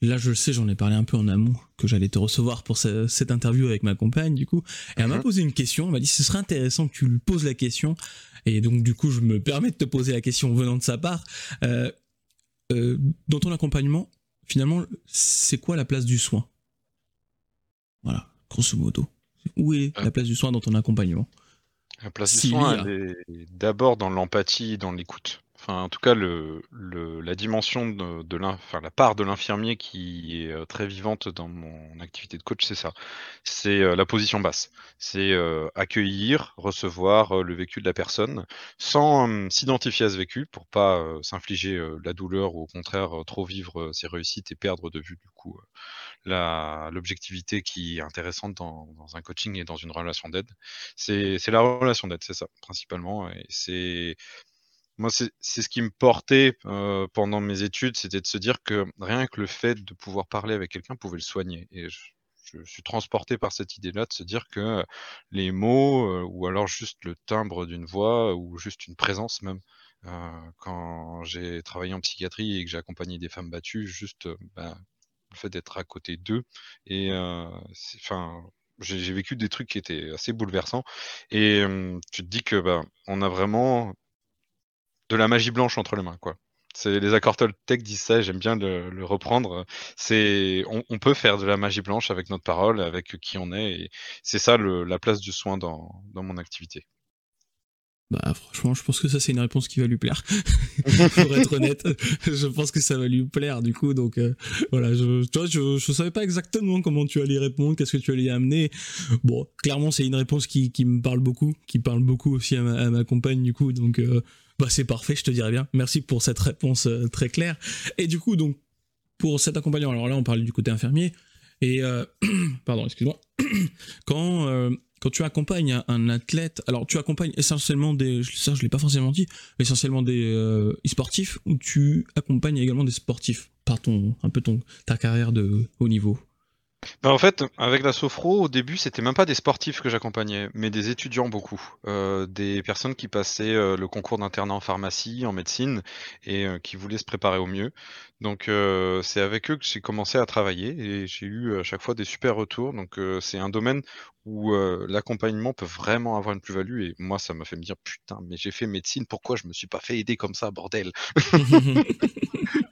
Là, je le sais, j'en ai parlé un peu en amont que j'allais te recevoir pour cette interview avec ma compagne, du coup. Et elle m'a mhm. posé une question. Elle m'a dit ce serait intéressant que tu lui poses la question. Et donc, du coup, je me permets de te poser la question venant de sa part. Euh, euh, dans ton accompagnement, finalement, c'est quoi la place du soin? Voilà, grosso modo. Où est la place du soin dans ton accompagnement? La place du soin, elle est d'abord dans l'empathie, dans l'écoute. Enfin, en tout cas, la dimension de, la part de l'infirmier qui est euh, très vivante dans mon activité de coach, c'est ça. C'est euh, la position basse. C'est euh, accueillir, recevoir le vécu de la personne, sans s'identifier à ce vécu pour pas s'infliger la douleur ou au contraire trop vivre ses réussites et perdre de vue du coup l'objectivité qui est intéressante dans, un coaching et dans une relation d'aide. C'est la relation d'aide, c'est ça, principalement. C'est moi, c'est ce qui me portait pendant mes études, c'était de se dire que rien que le fait de pouvoir parler avec quelqu'un pouvait le soigner. Et je, suis transporté par cette idée-là de se dire que les mots, ou alors juste le timbre d'une voix, ou juste une présence même, quand j'ai travaillé en psychiatrie et que j'ai accompagné des femmes battues, juste bah, le fait d'être à côté d'eux, et enfin, j'ai vécu des trucs qui étaient assez bouleversants, et tu te dis que bah, on a vraiment de la magie blanche entre les mains, quoi. C'est les accords Toltec disent ça, j'aime bien le, reprendre. C'est on, peut faire de la magie blanche avec notre parole, avec qui on est, et c'est ça la place du soin dans, mon activité. Bah franchement, je pense que ça c'est une réponse qui va lui plaire. *laughs* Pour être honnête, je pense que ça va lui plaire du coup. Donc euh, voilà, je, tu vois, je, je savais pas exactement comment tu allais répondre, qu'est-ce que tu allais amener. Bon, clairement c'est une réponse qui, qui, me parle beaucoup, qui parle beaucoup aussi à ma, à ma compagne du coup. Donc euh, bah c'est parfait, je te dirais bien. Merci pour cette réponse euh, très claire. Et du coup, donc, pour cet accompagnement, alors là, on parle du côté infirmier. Et, euh, *clears throat* pardon, excuse-moi. *clears throat* quand, euh, quand tu accompagnes un athlète, alors tu accompagnes essentiellement des, ça je l'ai pas forcément dit, essentiellement des e-sportifs, ou tu accompagnes également des sportifs par ton, un peu ton, ta carrière de haut niveau? Bah, en fait, avec la Sofro, au début, c'était même pas des sportifs que j'accompagnais, mais des étudiants beaucoup. Euh, des personnes qui passaient euh, le concours d'internat en pharmacie, en médecine, et euh, qui voulaient se préparer au mieux. Donc, c'est avec eux que j'ai commencé à travailler, et j'ai eu à chaque fois des super retours. Donc, c'est un domaine où l'accompagnement peut vraiment avoir une plus-value, et moi, ça m'a fait me dire, putain, mais j'ai fait médecine, pourquoi je me suis pas fait aider comme ça, bordel? *laughs*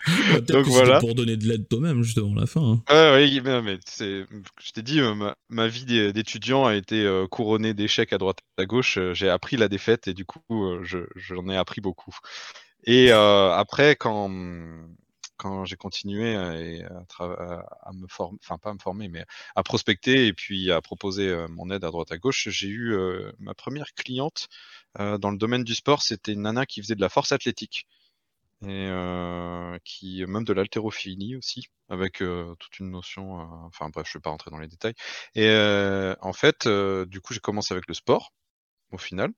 Donc voilà. Pour donner de l'aide toi-même juste avant la fin. Hein. oui, mais, je t'ai dit, euh, ma, vie d'étudiant a été euh, couronnée d'échecs à droite à gauche. Euh, j'ai appris la défaite et du coup, j'en ai appris beaucoup. Et après, quand quand j'ai continué à, à, me former, enfin pas à me former, mais à prospecter et puis à proposer mon aide à droite à gauche, j'ai eu ma première cliente dans le domaine du sport. C'était une nana qui faisait de la force athlétique et qui même de l'haltérophilie aussi, avec euh, toute une notion. Euh, enfin bref, je vais pas rentrer dans les détails. Et en fait, du coup, j'ai commencé avec le sport, au final.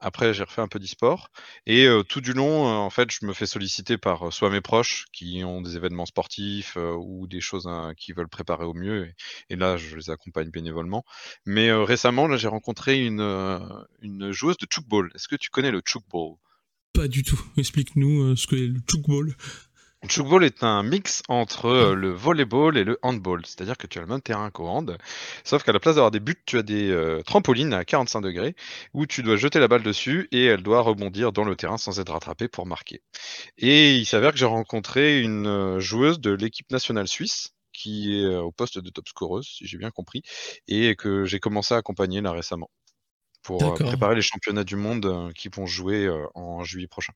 Après, j'ai refait un peu d'e-sport. Et tout du long, en fait, je me fais solliciter par soit mes proches qui ont des événements sportifs ou des choses hein, qui veulent préparer au mieux. Et, là, je les accompagne bénévolement. Mais récemment, là, j'ai rencontré une, une joueuse de chukball. Est-ce que tu connais le chukball pas du tout. Explique-nous euh, ce que est le chukball. Le chukball est un mix entre euh, le volleyball et le handball, c'est-à-dire que tu as le même terrain qu'au hand, sauf qu'à la place d'avoir des buts, tu as des euh, trampolines à 45 degrés où tu dois jeter la balle dessus et elle doit rebondir dans le terrain sans être rattrapée pour marquer. Et il s'avère que j'ai rencontré une joueuse de l'équipe nationale suisse qui est au poste de top scoreuse, si j'ai bien compris, et que j'ai commencé à accompagner là récemment pour euh, préparer les championnats du monde euh, qui vont jouer euh, en juillet prochain.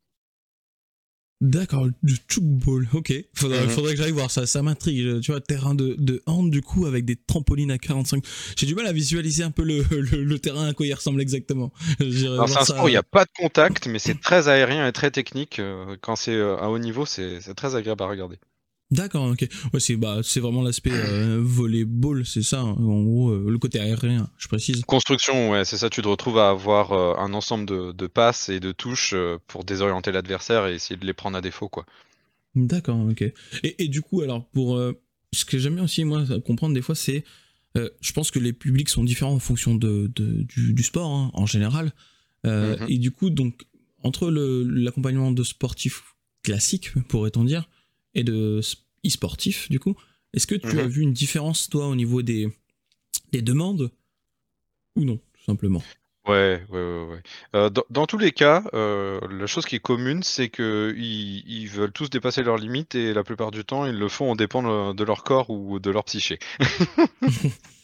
D'accord, du chukball, ok. Faudrait, mhm. faudrait que j'aille voir ça, ça m'intrigue. Tu vois, terrain de, de hand du coup avec des trampolines à 45. J'ai du mal à visualiser un peu le, *laughs* le, terrain à quoi il ressemble exactement. c'est un sport où il n'y a pas de contact, mais c'est très aérien et très technique. Quand c'est à haut niveau, c'est très agréable à regarder. D'accord, ok. Ouais, c'est bah, c'est vraiment l'aspect euh, volleyball, c'est ça. Hein. en gros, euh, le côté aérien, je précise. Construction, ouais, c'est ça. Tu te retrouves à avoir euh, un ensemble de, de, passes et de touches pour désorienter l'adversaire et essayer de les prendre à défaut, quoi. D'accord, ok. Et, et, du coup, alors pour ce que j'aime bien aussi moi comprendre des fois, c'est, je pense que les publics sont différents en fonction de, de du, du, sport hein, en général. Mm-hmm. Et du coup, donc entre l'accompagnement de sportifs classiques, pourrait-on dire, et de e-sportif, du coup. Est-ce que tu as mhm. vu une différence, toi, au niveau des, des demandes ou non, tout simplement? Ouais, ouais, ouais. ouais. Euh, dans, tous les cas, euh, la chose qui est commune, c'est que ils, veulent tous dépasser leurs limites et la plupart du temps, ils le font en dépend de leur corps ou de leur psyché. *laughs*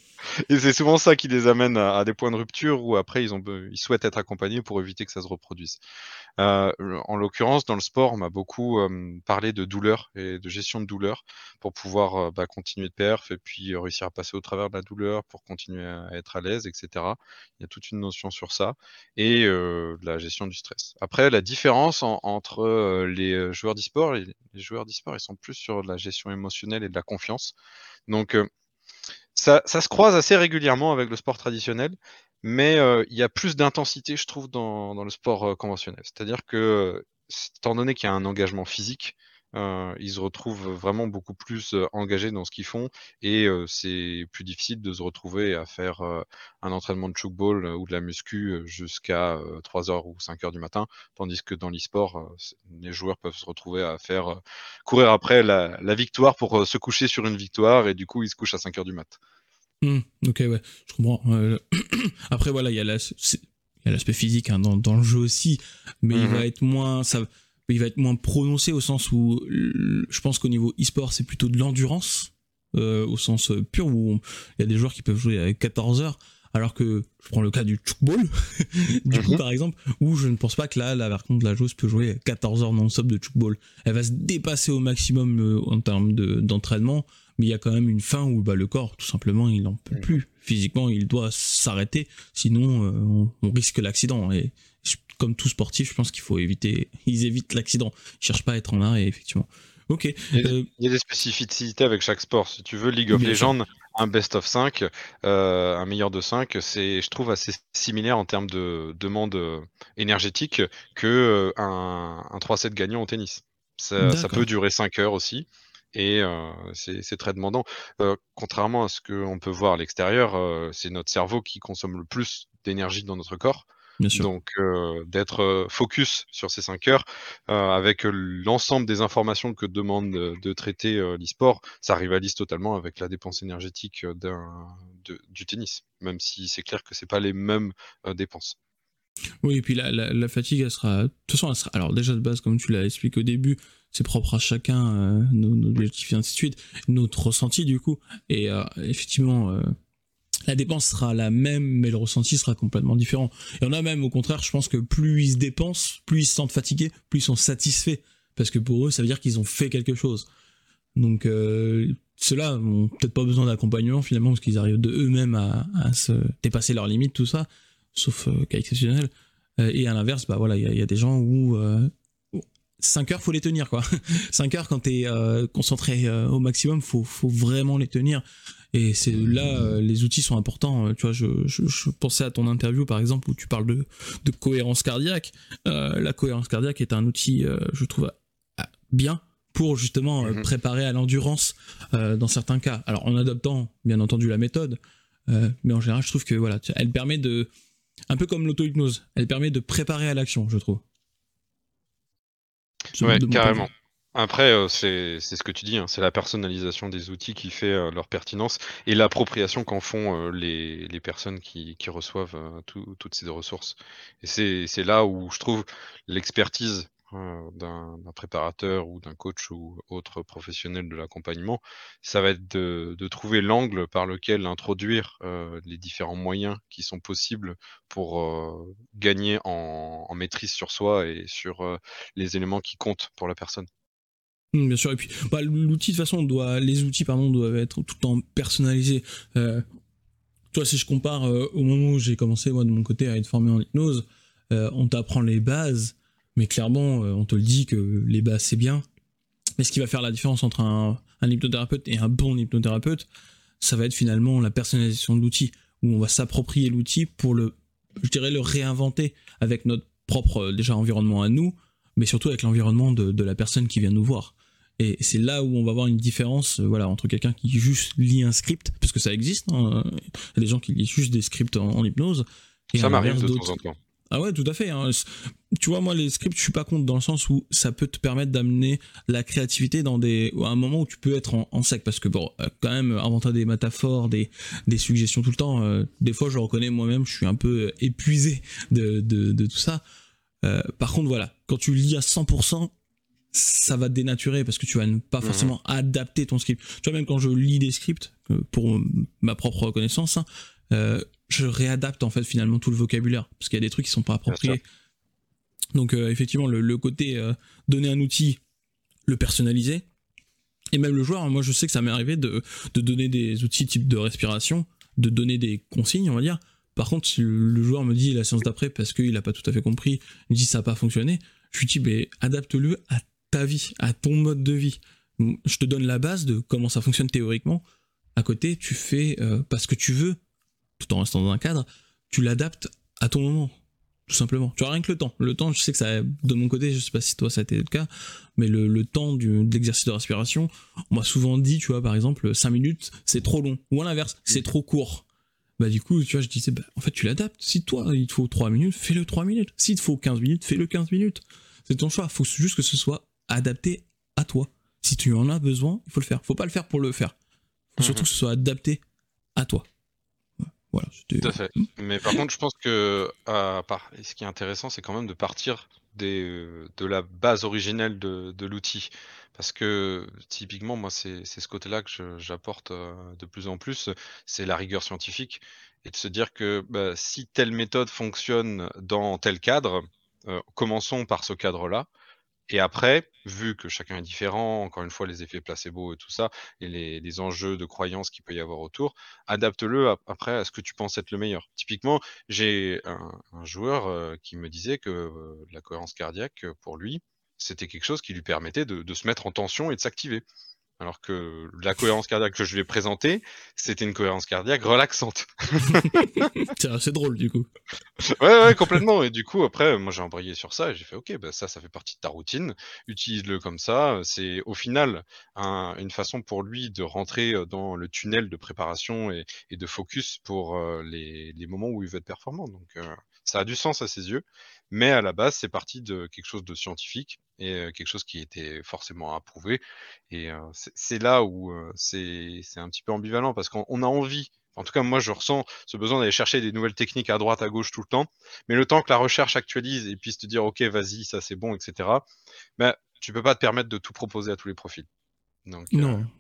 Et c'est souvent ça qui les amène à, des points de rupture où après ils, ont, ils souhaitent être accompagnés pour éviter que ça se reproduise. Euh, en l'occurrence, dans le sport, on m'a beaucoup parlé de douleur et de gestion de douleur pour pouvoir bah, continuer de perf et puis réussir à passer au travers de la douleur pour continuer à être à l'aise, etc. Il y a toute une notion sur ça et la gestion du stress. Après, la différence entre les joueurs d'e-sport, les, les joueurs d'e-sport, ils sont plus sur la gestion émotionnelle et de la confiance. Donc, ça, se croise assez régulièrement avec le sport traditionnel, mais euh, il y a plus d'intensité, je trouve, dans, le sport euh, conventionnel. C'est-à-dire que étant donné qu'il y a un engagement physique, euh, ils se retrouvent vraiment beaucoup plus engagés dans ce qu'ils font et c'est plus difficile de se retrouver à faire un entraînement de chokeball ou de la muscu jusqu'à 3h ou 5h du matin, tandis que dans l'e-sport, les joueurs peuvent se retrouver à faire courir après la, victoire pour se coucher sur une victoire et du coup ils se couchent à 5h du mat. Mmh, ok, ouais, je comprends. *clears throat* après, voilà, il y a l'aspect physique hein, dans, le jeu aussi, mais il va mmh être moins. Ça, il va être moins prononcé au sens où je pense qu'au niveau e-sport, c'est plutôt de l'endurance, euh, au sens pur, où il y a des joueurs qui peuvent jouer à 14 heures, alors que je prends le cas du chukball, *laughs* du coup, mhm. par exemple, où je ne pense pas que là, là par contre, la joueuse peut jouer 14 heures non-stop de chukball. Elle va se dépasser au maximum euh, en termes d'entraînement, mais il y a quand même une fin où bah, le corps, tout simplement, il n'en peut mhm. plus. Physiquement, il doit s'arrêter, sinon euh, on, on, risque l'accident. Et comme tout sportif, je pense qu'il faut éviter, ils évitent l'accident. Ils cherchent pas à être en arrêt, effectivement. Ok. Il y, a, des spécificités avec chaque sport. Si tu veux, League of Legends, un best of 5, euh, un meilleur de 5, c'est, je trouve, assez similaire en termes de demande euh, énergétique que euh, un, 3-7 gagnant au tennis. Ça, peut durer 5 heures aussi et c'est très demandant. contrairement à ce qu'on peut voir à l'extérieur, c'est notre cerveau qui consomme le plus d'énergie dans notre corps. Donc d'être focus sur ces 5 heures avec l'ensemble des informations que demande de traiter l'e-sport, ça rivalise totalement avec la dépense énergétique du tennis, même si c'est clair que c'est pas les mêmes dépenses. Oui, et puis la, fatigue, elle sera. De toute façon, elle sera. Alors, déjà de base, comme tu l'as expliqué au début, c'est propre à chacun, nos, nos, objectifs et ainsi de suite, notre ressenti du coup. Et effectivement, la dépense sera la même, mais le ressenti sera complètement différent. Et on a même, au contraire, je pense que plus ils se dépensent, plus ils se sentent fatigués, plus ils sont satisfaits. Parce que pour eux, ça veut dire qu'ils ont fait quelque chose. Donc, euh, ceux-là n'ont peut-être pas besoin d'accompagnement finalement, parce qu'ils arrivent de eux-mêmes à, se dépasser leurs limites, tout ça, sauf euh, cas exceptionnel. Euh, et à l'inverse, bah voilà, il y, a des gens où 5 heures, faut les tenir, quoi. *laughs* 5 heures, quand tu es concentré au maximum, faut, faut vraiment les tenir. Et c'est là, euh, les outils sont importants. Euh, tu vois, je, je, pensais à ton interview, par exemple, où tu parles de, de cohérence cardiaque. Euh, la cohérence cardiaque est un outil, je trouve, bien pour justement mhm. préparer à l'endurance dans certains cas. Alors en adoptant, bien entendu, la méthode, mais en général, je trouve que voilà, elle permet de, un peu comme l'auto-hypnose, elle permet de préparer à l'action, je trouve. Ouais, carrément. Après, euh, c'est ce que tu dis, hein, c'est la personnalisation des outils qui fait euh, leur pertinence et l'appropriation qu'en font euh, les, les personnes qui, qui reçoivent toutes ces ressources. Et c'est là où je trouve l'expertise d'un préparateur ou d'un coach ou autre professionnel de l'accompagnement, ça va être de, trouver l'angle par lequel introduire les différents moyens qui sont possibles pour gagner en, maîtrise sur soi et sur les éléments qui comptent pour la personne. Mmh, bien sûr, et puis bah, l'outil de toute façon les outils pardon doivent être tout le temps personnalisés. Euh, toi, si je compare euh, au moment où j'ai commencé moi de mon côté à être formé en hypnose, euh, on t'apprend les bases, mais clairement on te le dit que les bases c'est bien. Mais ce qui va faire la différence entre un, un hypnothérapeute et un bon hypnothérapeute, ça va être finalement la personnalisation de l'outil, où on va s'approprier l'outil pour le, je dirais le réinventer avec notre propre déjà environnement à nous, mais surtout avec l'environnement de, de la personne qui vient nous voir. Et c'est là où on va voir une différence euh, voilà, entre quelqu'un qui juste lit un script, parce que ça existe, hein, il y a des gens qui lisent juste des scripts en, hypnose. Et ça m'arrive de temps en temps. Ah ouais, tout à fait. Hein. Tu vois, moi, les scripts, je suis pas contre dans le sens où ça peut te permettre d'amener la créativité dans des, à un moment où tu peux être en, sec, parce que bon, euh, quand même, inventer des métaphores, des, des suggestions tout le temps, euh, des fois, je reconnais moi-même, je suis un peu épuisé de, de, de tout ça. par contre, voilà, quand tu lis à 100%, ça va dénaturer parce que tu vas ne pas mhm. forcément adapter ton script. Tu vois, même quand je lis des scripts, euh, pour ma propre connaissance, hein, euh, je réadapte en fait finalement tout le vocabulaire parce qu'il y a des trucs qui sont pas appropriés. Donc euh, effectivement, le, côté donner un outil, le personnaliser, et même le joueur, moi je sais que ça m'est arrivé de, de, donner des outils type de respiration, de donner des consignes, on va dire. Par contre, si le joueur me dit la séance d'après parce qu'il n'a pas tout à fait compris, il me dit ça n'a pas fonctionné, je lui dis mais adapte-le à ta vie, à ton mode de vie. Je te donne la base de comment ça fonctionne théoriquement. À côté, tu fais euh, parce que tu veux, tout en restant dans un cadre, tu l'adaptes à ton moment. tout simplement. Tu vois, rien que le temps. Le temps, je sais que ça, de mon côté, je sais pas si toi ça a été le cas, mais le, temps du, de l'exercice de respiration, on m'a souvent dit, tu vois, par exemple, 5 minutes, c'est trop long. Ou à l'inverse, c'est trop court. Bah, du coup, tu vois, je disais, bah, en fait, tu l'adaptes. Si toi, il te faut 3 minutes, fais-le 3 minutes. S'il te faut 15 minutes, fais-le 15 minutes. C'est ton choix. Faut juste que ce soit adapté à toi. Si tu en as besoin, il faut le faire. Faut pas le faire pour le faire. Faut surtout mhm. que ce soit adapté à toi. Voilà, Tout à fait. Mais par contre, je pense que ce qui est intéressant, c'est quand même de partir des, de la base originelle de, de l'outil. Parce que typiquement, moi, c'est ce côté-là que j'apporte euh, de plus en plus, c'est la rigueur scientifique. Et de se dire que bah, si telle méthode fonctionne dans tel cadre, euh, commençons par ce cadre-là. Et après, vu que chacun est différent, encore une fois, les effets placebo et tout ça, et les, enjeux de croyance qu'il peut y avoir autour, adapte-le après à ce que tu penses être le meilleur. Typiquement, j'ai un, joueur euh, qui me disait que euh, la cohérence cardiaque, pour lui, c'était quelque chose qui lui permettait de se mettre en tension et de s'activer. Alors que la cohérence cardiaque que je lui ai présentée, c'était une cohérence cardiaque relaxante. *laughs* *laughs* c'est assez drôle du coup. Ouais, ouais, complètement. Et du coup, après, moi j'ai embrayé sur ça et j'ai fait OK, bah, ça, ça fait partie de ta routine. Utilise-le comme ça. C'est au final une façon pour lui de rentrer euh, dans le tunnel de préparation et, de focus pour euh, les, moments où il veut être performant. Donc, euh, ça a du sens à ses yeux. Mais à la base, c'est parti de quelque chose de scientifique et quelque chose qui était forcément approuvé. Et c'est là où c'est un petit peu ambivalent parce qu'on a envie, en tout cas moi je ressens ce besoin d'aller chercher des nouvelles techniques à droite, à gauche tout le temps, mais le temps que la recherche actualise et puisse te dire ok vas-y ça c'est bon, etc. Ben, tu peux pas te permettre de tout proposer à tous les profils. Non,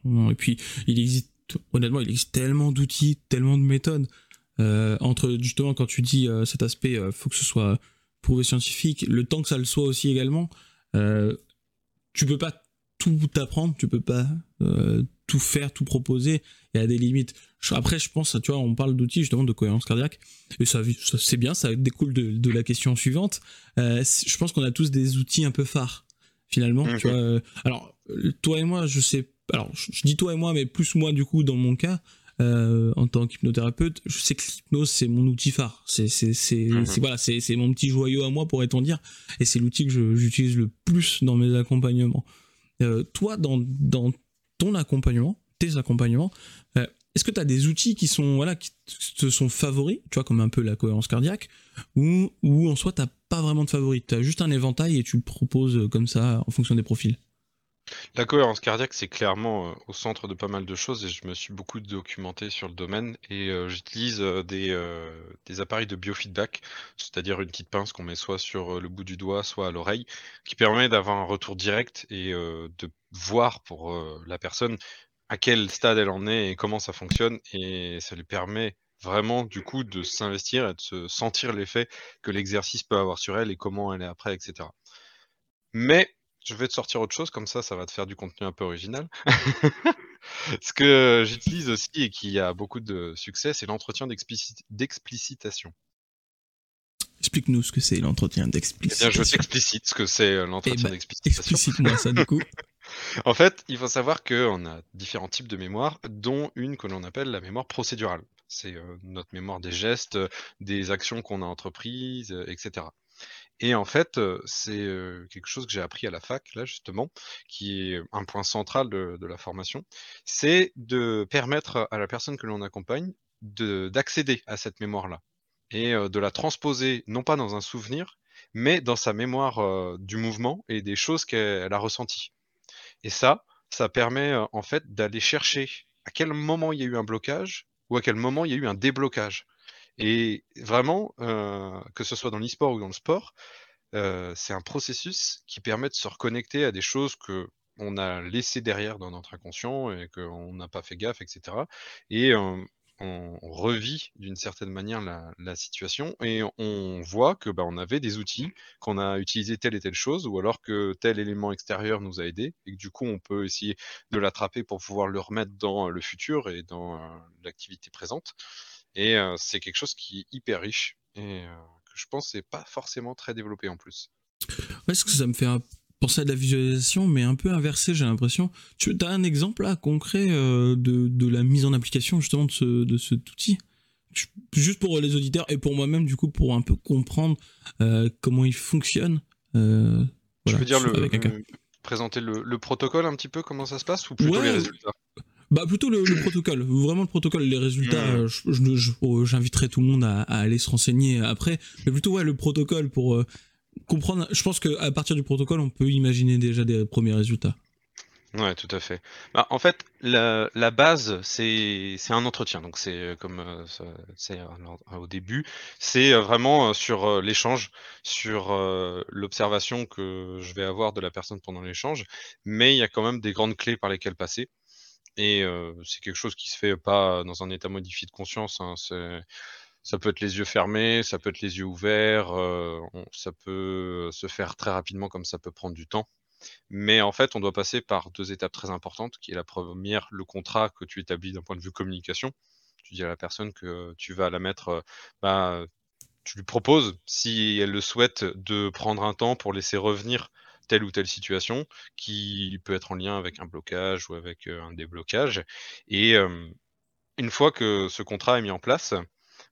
non, et puis il existe, honnêtement, il existe tellement d'outils, tellement de méthodes. Entre justement quand tu dis cet aspect, faut que ce soit prouvé scientifique, le temps que ça le soit aussi également, euh, tu peux pas tout apprendre, tu peux pas euh, tout faire, tout proposer. Il y a des limites. Après, je pense, tu vois, on parle d'outils justement de cohérence cardiaque, et ça, c'est bien, ça découle de, la question suivante. Euh, je pense qu'on a tous des outils un peu phares, finalement. Tu vois, alors, toi et moi, je sais, alors je dis toi et moi, mais plus moi du coup dans mon cas, euh, en tant qu'hypnothérapeute, je sais que l'hypnose c'est mon outil phare. C'est c'est c'est mhm. voilà, c'est c'est mon petit joyau à moi pourrait-on dire, et c'est l'outil que j'utilise le plus dans mes accompagnements. Euh, toi, dans dans ton accompagnement, tes accompagnements, euh, est-ce que tu as des outils qui sont voilà qui te sont favoris, tu vois comme un peu la cohérence cardiaque, ou ou en soi t'as pas vraiment de favoris, tu as juste un éventail et tu le proposes comme ça en fonction des profils. La cohérence cardiaque, c'est clairement, euh, au centre de pas mal de choses et je me suis beaucoup documenté sur le domaine et euh, j'utilise, euh, des, appareils de biofeedback, c'est-à-dire une petite pince qu'on met soit sur, le bout du doigt, soit à l'oreille, qui permet d'avoir un retour direct et de voir pour, la personne à quel stade elle en est et comment ça fonctionne et ça lui permet vraiment du coup de s'investir et de se sentir l'effet que l'exercice peut avoir sur elle et comment elle est après etc. Mais je vais te sortir autre chose, comme ça, ça va te faire du contenu un peu original. *laughs* Ce que j'utilise aussi et qui a beaucoup de succès, c'est l'entretien d'explicitation. Explique-nous ce que c'est l'entretien d'explicitation. Eh bien, je t'explicite ce que c'est euh, l'entretien eh ben, d'explicitation. Explicite-moi ça, du coup. *laughs* en fait, il faut savoir qu'on a différents types de mémoire, dont une que l'on appelle la mémoire procédurale. C'est euh, notre mémoire des gestes, des actions qu'on a entreprises, etc. Et en fait, c'est quelque chose que j'ai appris à la fac, là, justement, qui est un point central de, la formation, c'est de permettre à la personne que l'on accompagne d'accéder à cette mémoire-là et de la transposer, non pas dans un souvenir, mais dans sa mémoire du mouvement et des choses qu'elle a ressenties. Et ça, ça permet en fait d'aller chercher à quel moment il y a eu un blocage ou à quel moment il y a eu un déblocage. Et vraiment, euh, que ce soit dans l'e-sport ou dans le sport, euh, c'est un processus qui permet de se reconnecter à des choses que on a laissées derrière dans notre inconscient et qu'on n'a pas fait gaffe, etc. Et on, revit d'une certaine manière la, situation et on voit que bah, on avait des outils, qu'on a utilisé telle et telle chose, ou alors que tel élément extérieur nous a aidé et que du coup on peut essayer de l'attraper pour pouvoir le remettre dans le futur et dans euh, l'activité présente. Et c'est quelque chose qui est hyper riche et que je pense n'est pas forcément très développé en plus. Ouais, ce que ça me fait penser à de la visualisation, mais un peu inversé, j'ai l'impression. Tu as un exemple là concret de, de, la mise en application justement de, ce, de cet outil? Juste pour les auditeurs et pour moi-même, du coup, pour un peu comprendre comment il fonctionne. Euh, tu veux dire le, présenter le, protocole un petit peu, comment ça se passe, ou plutôt les résultats? Bah plutôt le, protocole, vraiment le protocole, les résultats. Mmh. Oh, j'inviterai tout le monde à, aller se renseigner après, mais plutôt ouais le protocole pour euh, comprendre. Je pense qu'à partir du protocole, on peut imaginer déjà des premiers résultats. Ouais, tout à fait. Bah, en fait, la, la base, c'est un entretien. Donc c'est euh, comme euh, c'est au début, c'est euh, vraiment sur l'échange, sur l'observation que je vais avoir de la personne pendant l'échange. Mais il y a quand même des grandes clés par lesquelles passer. Et c'est quelque chose qui se fait pas dans un état modifié de conscience. Hein. ça peut être les yeux fermés, ça peut être les yeux ouverts, ça peut se faire très rapidement comme ça peut prendre du temps. Mais en fait, on doit passer par deux étapes très importantes, qui est la première, le contrat que tu établis d'un point de vue communication. Tu dis à la personne que tu vas la mettre, bah, tu lui proposes, si elle le souhaite, de prendre un temps pour laisser revenir telle ou telle situation, qui peut être en lien avec un blocage ou avec euh, un déblocage. Et une fois que ce contrat est mis en place,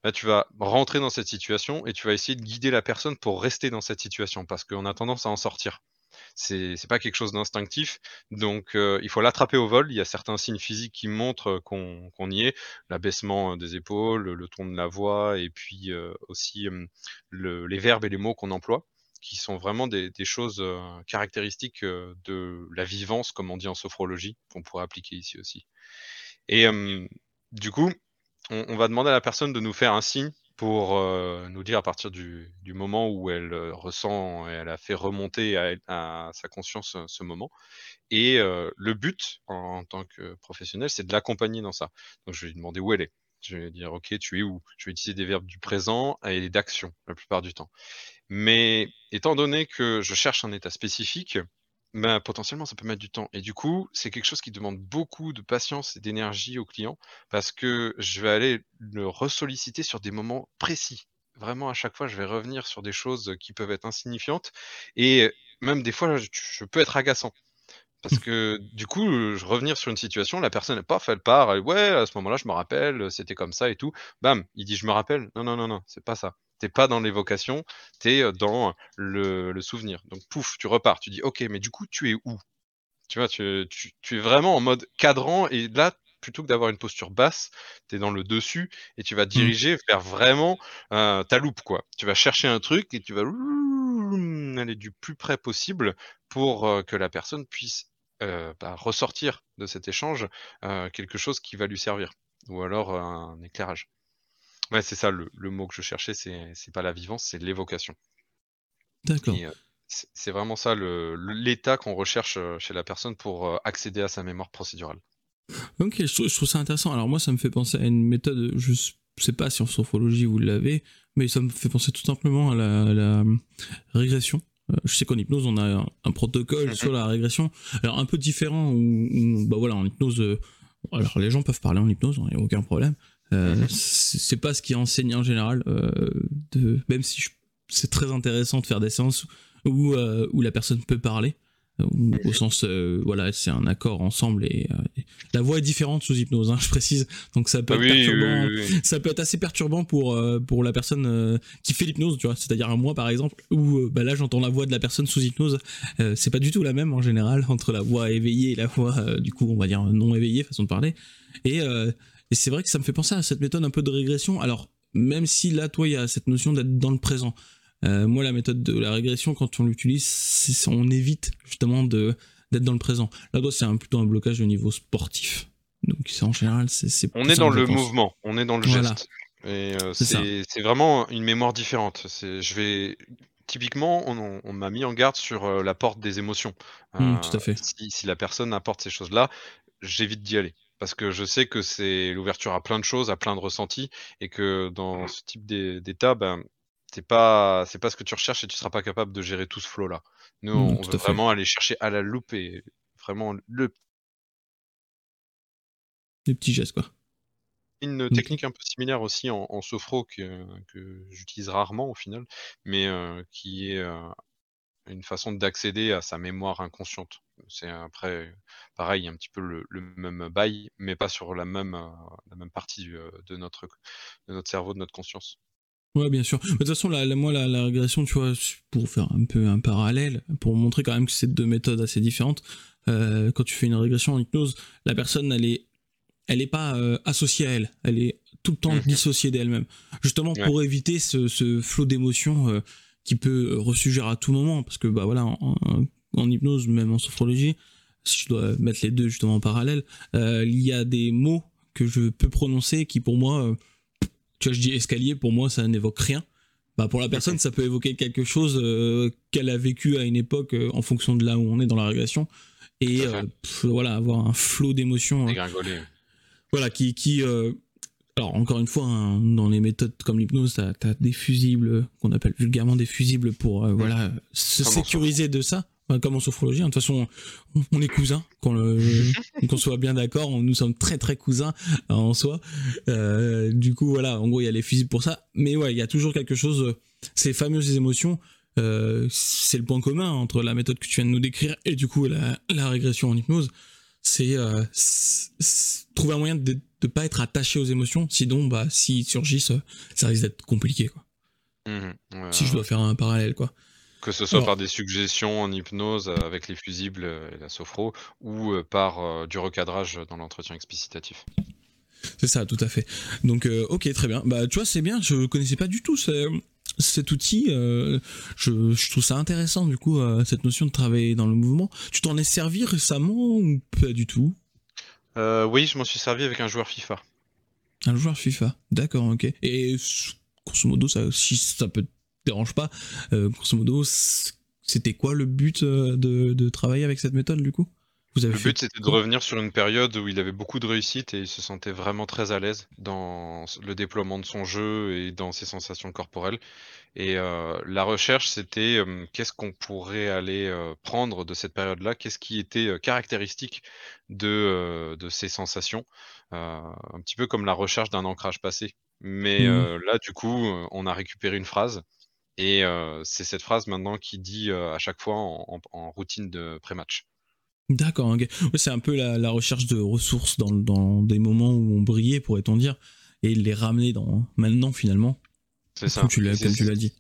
bah, tu vas rentrer dans cette situation et tu vas essayer de guider la personne pour rester dans cette situation, parce qu'on a tendance à en sortir c'est pas quelque chose d'instinctif. Donc euh, il faut l'attraper au vol. Il y a certains signes physiques qui montrent qu'on y est. L'abaissement euh, des épaules, le ton de la voix et puis euh, aussi les verbes et les mots qu'on emploie qui sont vraiment des, choses caractéristiques de la vivance, comme on dit en sophrologie, qu'on pourrait appliquer ici aussi. Et du coup, on, va demander à la personne de nous faire un signe pour euh, nous dire à partir du, moment où elle euh, ressent et elle a fait remonter à, sa conscience euh, ce moment. Et le but en, tant que professionnel, c'est de l'accompagner dans ça. Donc je vais lui demander où elle est. Je vais lui dire, OK, tu es où? Je vais utiliser des verbes du présent et d'action la plupart du temps. Mais étant donné que je cherche un état spécifique, bah, potentiellement, ça peut mettre du temps. Et du coup, c'est quelque chose qui demande beaucoup de patience et d'énergie au client parce que je vais aller le ressolliciter sur des moments précis. Vraiment, à chaque fois, je vais revenir sur des choses qui peuvent être insignifiantes et même des fois, je, peux être agaçant. Parce que du coup, revenir sur une situation, la personne n'est pas fait le part, elle, ouais, à ce moment-là, je me rappelle, c'était comme ça et tout. Bam, il dit, je me rappelle. Non, non, non, non, c'est pas ça. T'es pas dans l'évocation, tu es dans le, souvenir. Donc pouf, tu repars, tu dis ok, mais du coup tu es où? Tu vois, tu, es vraiment en mode cadran et là, plutôt que d'avoir une posture basse, tu es dans le dessus et tu vas mmh. diriger vers vraiment ta loupe quoi. Tu vas chercher un truc et tu vas aller du plus près possible pour que la personne puisse bah, ressortir de cet échange quelque chose qui va lui servir ou alors un éclairage. Ouais, c'est ça le, mot que je cherchais, c'est, pas la vivance, c'est l'évocation. D'accord. Euh, c'est, vraiment ça l'état qu'on recherche euh, chez la personne pour euh, accéder à sa mémoire procédurale. Ok, je trouve, ça intéressant. Alors moi, ça me fait penser à une méthode, je sais pas si en sophrologie vous l'avez, mais ça me fait penser tout simplement à la, régression. Je sais qu'en hypnose, on a un, protocole *laughs* sur la régression, alors un peu différent où, bah voilà, en hypnose, alors les gens peuvent parler en hypnose, il n'y a aucun problème, euh, mhm. c'est pas ce qui est enseigné en général, euh, de, même si c'est très intéressant de faire des séances où, euh, où la personne peut parler, au mhm. sens, voilà, c'est un accord ensemble et, la voix est différente sous hypnose, hein, je précise, donc ça peut ah être perturbant, ça peut être assez perturbant pour pour la personne qui fait l'hypnose, tu vois, c'est-à-dire moi par exemple, où bah là j'entends la voix de la personne sous hypnose, c'est pas du tout la même en général entre la voix éveillée et la voix du coup on va dire non éveillée façon de parler, et et c'est vrai que ça me fait penser à cette méthode un peu de régression. Alors, même si là, toi, il y a cette notion d'être dans le présent. Euh, moi, la méthode de la régression, quand on l'utilise, on évite justement d'être dans le présent. Là, toi, c'est plutôt un blocage au niveau sportif. Donc, en général, c'est. On est dans le mouvement, on est dans le geste. Et euh, c'est vraiment une mémoire différente. Je vais typiquement, on, m'a mis en garde sur euh, la porte des émotions. Mmh, tout à fait. Si, si, la personne apporte ces choses-là, j'évite d'y aller parce que je sais que c'est l'ouverture à plein de choses, à plein de ressentis, et que dans ce type d'état, ben, c'est pas, c'est pas ce que tu recherches et tu seras pas capable de gérer tout ce flow-là. Nous, mmh, on veut vraiment aller chercher à la loupe et vraiment le. Les petits gestes, quoi. Une technique un peu similaire aussi en, sophro que, que j'utilise rarement au final, mais euh, qui est euh, une façon d'accéder à sa mémoire inconsciente. C'est après, pareil, un petit peu le, même bail, mais pas sur la même, la même partie de notre, de notre cerveau, de notre conscience. Ouais, bien sûr. De toute façon, la, moi, la, régression, tu vois, pour faire un peu un parallèle, pour montrer quand même que c'est deux méthodes assez différentes, quand tu fais une régression en hypnose, la personne, elle est, elle est pas associée à elle, elle est tout le temps mmh dissociée d'elle-même. Justement, pour éviter ce, ce flot d'émotions qui peut ressurgir à tout moment, parce que bah voilà, en, hypnose, même en sophrologie, si je dois mettre les deux justement en parallèle, euh, il y a des mots que je peux prononcer qui pour moi, euh, tu vois, je dis escalier, pour moi ça n'évoque rien. Bah pour la personne, ça peut évoquer quelque chose euh, qu'elle a vécu à une époque en fonction de là où on est dans la régression. Et voilà, avoir un flot d'émotions. voilà, qui, qui alors encore une fois, hein, dans les méthodes comme l'hypnose, tu as, des fusibles qu'on appelle vulgairement des fusibles pour euh, voilà se sécuriser de ça. comme en sophrologie, hein. de toute façon, on, est cousins, *laughs* qu'on soit bien d'accord, nous sommes très très cousins euh, en soi. Euh, du coup, voilà, en gros, il y a les fusibles pour ça. Mais ouais, il y a toujours quelque chose, ces fameuses émotions, c'est le point commun entre la méthode que tu viens de nous décrire et du coup la, la régression en hypnose. C'est trouver un moyen de de pas être attaché aux émotions. Sinon, bah, s'ils surgissent, ça risque d'être compliqué, quoi. Mmh si je dois faire un parallèle, quoi. Que ce soit par des suggestions en hypnose avec les fusibles et la sophro, ou euh, par euh, du recadrage dans l'entretien explicitatif. C'est ça, tout à fait. Donc, euh, ok, très bien. Bah, tu vois, c'est bien. Je connaissais pas du tout cet outil. je, je, trouve ça intéressant, du coup, cette notion de travailler dans le mouvement. Tu t'en es servi récemment ou pas du tout? Euh, oui, je m'en suis servi avec un joueur FIFA. Un joueur FIFA, d'accord, ok. Et grosso modo, ça, si ça peut te dérange pas, euh, grosso modo, c'était quoi le but euh, de, travailler avec cette méthode du coup? Vous avez Le but c'était de revenir sur une période où il avait beaucoup de réussite et il se sentait vraiment très à l'aise dans le déploiement de son jeu et dans ses sensations corporelles. Et euh, la recherche, c'était qu'est-ce qu'on pourrait aller prendre de cette période-là, qu'est-ce qui était caractéristique de, de ces sensations, un petit peu comme la recherche d'un ancrage passé. Mais mmh là, du coup, on a récupéré une phrase, et c'est cette phrase maintenant qui dit à chaque fois en, routine de pré-match. D'accord, c'est un peu la, recherche de ressources dans, dans, des moments où on brillait, pourrait-on dire, et les ramener dans maintenant finalement c'est ça. Comme tu l'as dit.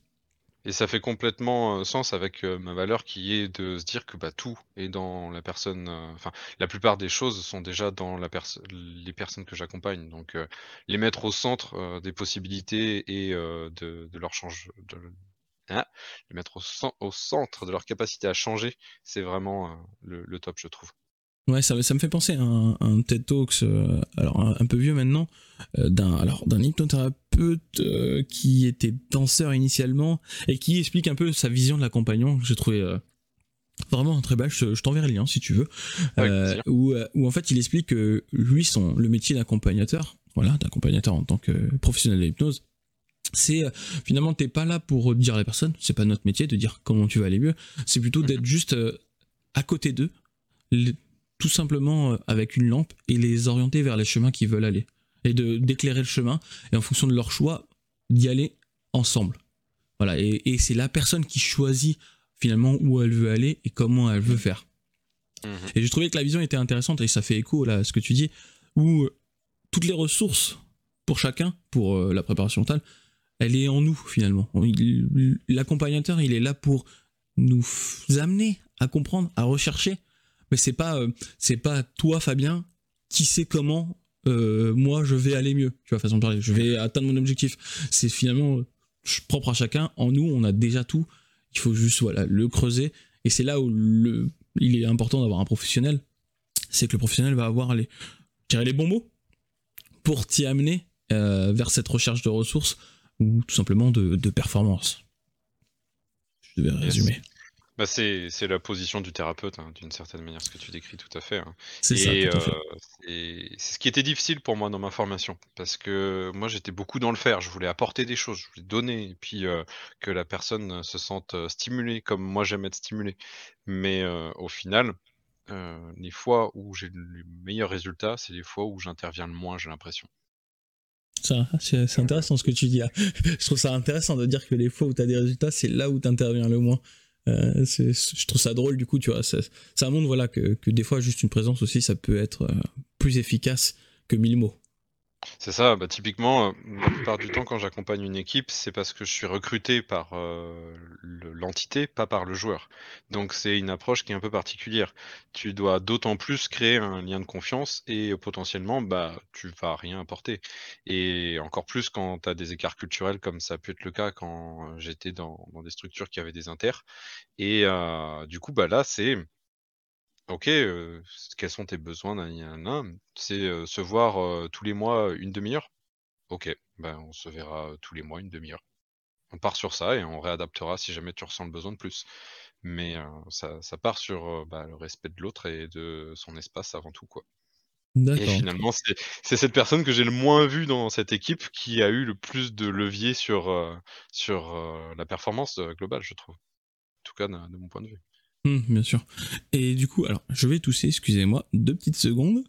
Et ça fait complètement sens avec ma valeur qui est de se dire que bah, tout est dans la personne. Enfin, la plupart des choses sont déjà dans la les personnes que j'accompagne. Donc, les mettre au centre des possibilités et de, leur changer. Hein, les mettre au, centre de leur capacité à changer, c'est vraiment le, top, je trouve. Ouais, ça, ça me fait penser à un, TED Talks, alors un, peu vieux maintenant, d'un alors d'un hypnothérapeute euh, qui était danseur initialement et qui explique un peu sa vision de l'accompagnant. J'ai trouvé euh, vraiment très belle. Je, t'enverrai le lien si tu veux. Euh, où, en fait il explique que lui, son, le métier d'accompagnateur, voilà, d'accompagnateur en tant que professionnel de l'hypnose, c'est finalement t'es pas là pour dire à la personne, c'est pas notre métier de dire comment tu vas aller mieux, c'est plutôt d'être mhm. juste à côté d'eux, tout simplement avec une lampe et les orienter vers les chemins qu'ils veulent aller et de d'éclairer le chemin et en fonction de leur choix d'y aller ensemble. Voilà, et, c'est la personne qui choisit finalement où elle veut aller et comment elle veut faire. Mhm. Et j'ai trouvé que la vision était intéressante et ça fait écho là à ce que tu dis, où euh, toutes les ressources pour chacun, pour euh, la préparation mentale, elle est en nous finalement. L'accompagnateur, il est là pour nous amener à comprendre, à rechercher, mais c'est pas euh, c'est pas toi Fabien qui sait comment euh, moi je vais aller mieux, tu vois, façon de parler, je vais atteindre mon objectif. C'est finalement propre à chacun. En nous, on a déjà tout. Il faut juste voilà, le creuser. Et c'est là où il est important d'avoir un professionnel. C'est que le professionnel va avoir les, les bons mots pour t'y amener euh, vers cette recherche de ressources ou tout simplement de, de performance. Je devais résumer. Bah c'est, la position du thérapeute, hein, d'une certaine manière, ce que tu décris tout à fait. Hein. C'est ça, tout à fait. Euh, c'est ce qui était difficile pour moi dans ma formation, parce que moi j'étais beaucoup dans le faire, je voulais apporter des choses, je voulais donner, et puis euh, que la personne se sente euh, stimulée comme moi j'aime être stimulé. Mais au final, les fois où j'ai le meilleur résultat, c'est les fois où j'interviens le moins, j'ai l'impression. C'est, intéressant ce que tu dis. *laughs* Je trouve ça intéressant de dire que les fois où tu as des résultats, c'est là où tu interviens le moins. Euh, je trouve ça drôle du coup, tu vois. Ça, montre voilà que, que, des fois juste une présence aussi, ça peut être euh, plus efficace que mille mots. C'est ça, bah, typiquement, euh, la plupart du temps, quand j'accompagne une équipe, c'est parce que je suis recruté par euh, l'entité, pas par le joueur. Donc c'est une approche qui est un peu particulière. Tu dois d'autant plus créer un lien de confiance et euh, potentiellement, bah, tu vas rien apporter. Et encore plus quand tu as des écarts culturels, comme ça a pu être le cas quand j'étais dans, des structures qui avaient des inters. Et du coup, bah là, c'est OK, quels sont tes besoins? C'est, se voir, tous les mois, une demi-heure? OK, ben, on se verra, tous les mois une demi-heure. On part sur ça et on réadaptera si jamais tu ressens le besoin de plus. Mais, ça part sur, bah, le respect de l'autre et de son espace avant tout, quoi. Et finalement, c'est cette personne que j'ai le moins vue dans cette équipe qui a eu le plus de levier sur, sur, la performance, globale, je trouve. En tout cas, de mon point de vue. Hum, bien sûr. Et du coup, alors, je vais tousser, excusez-moi, deux petites secondes.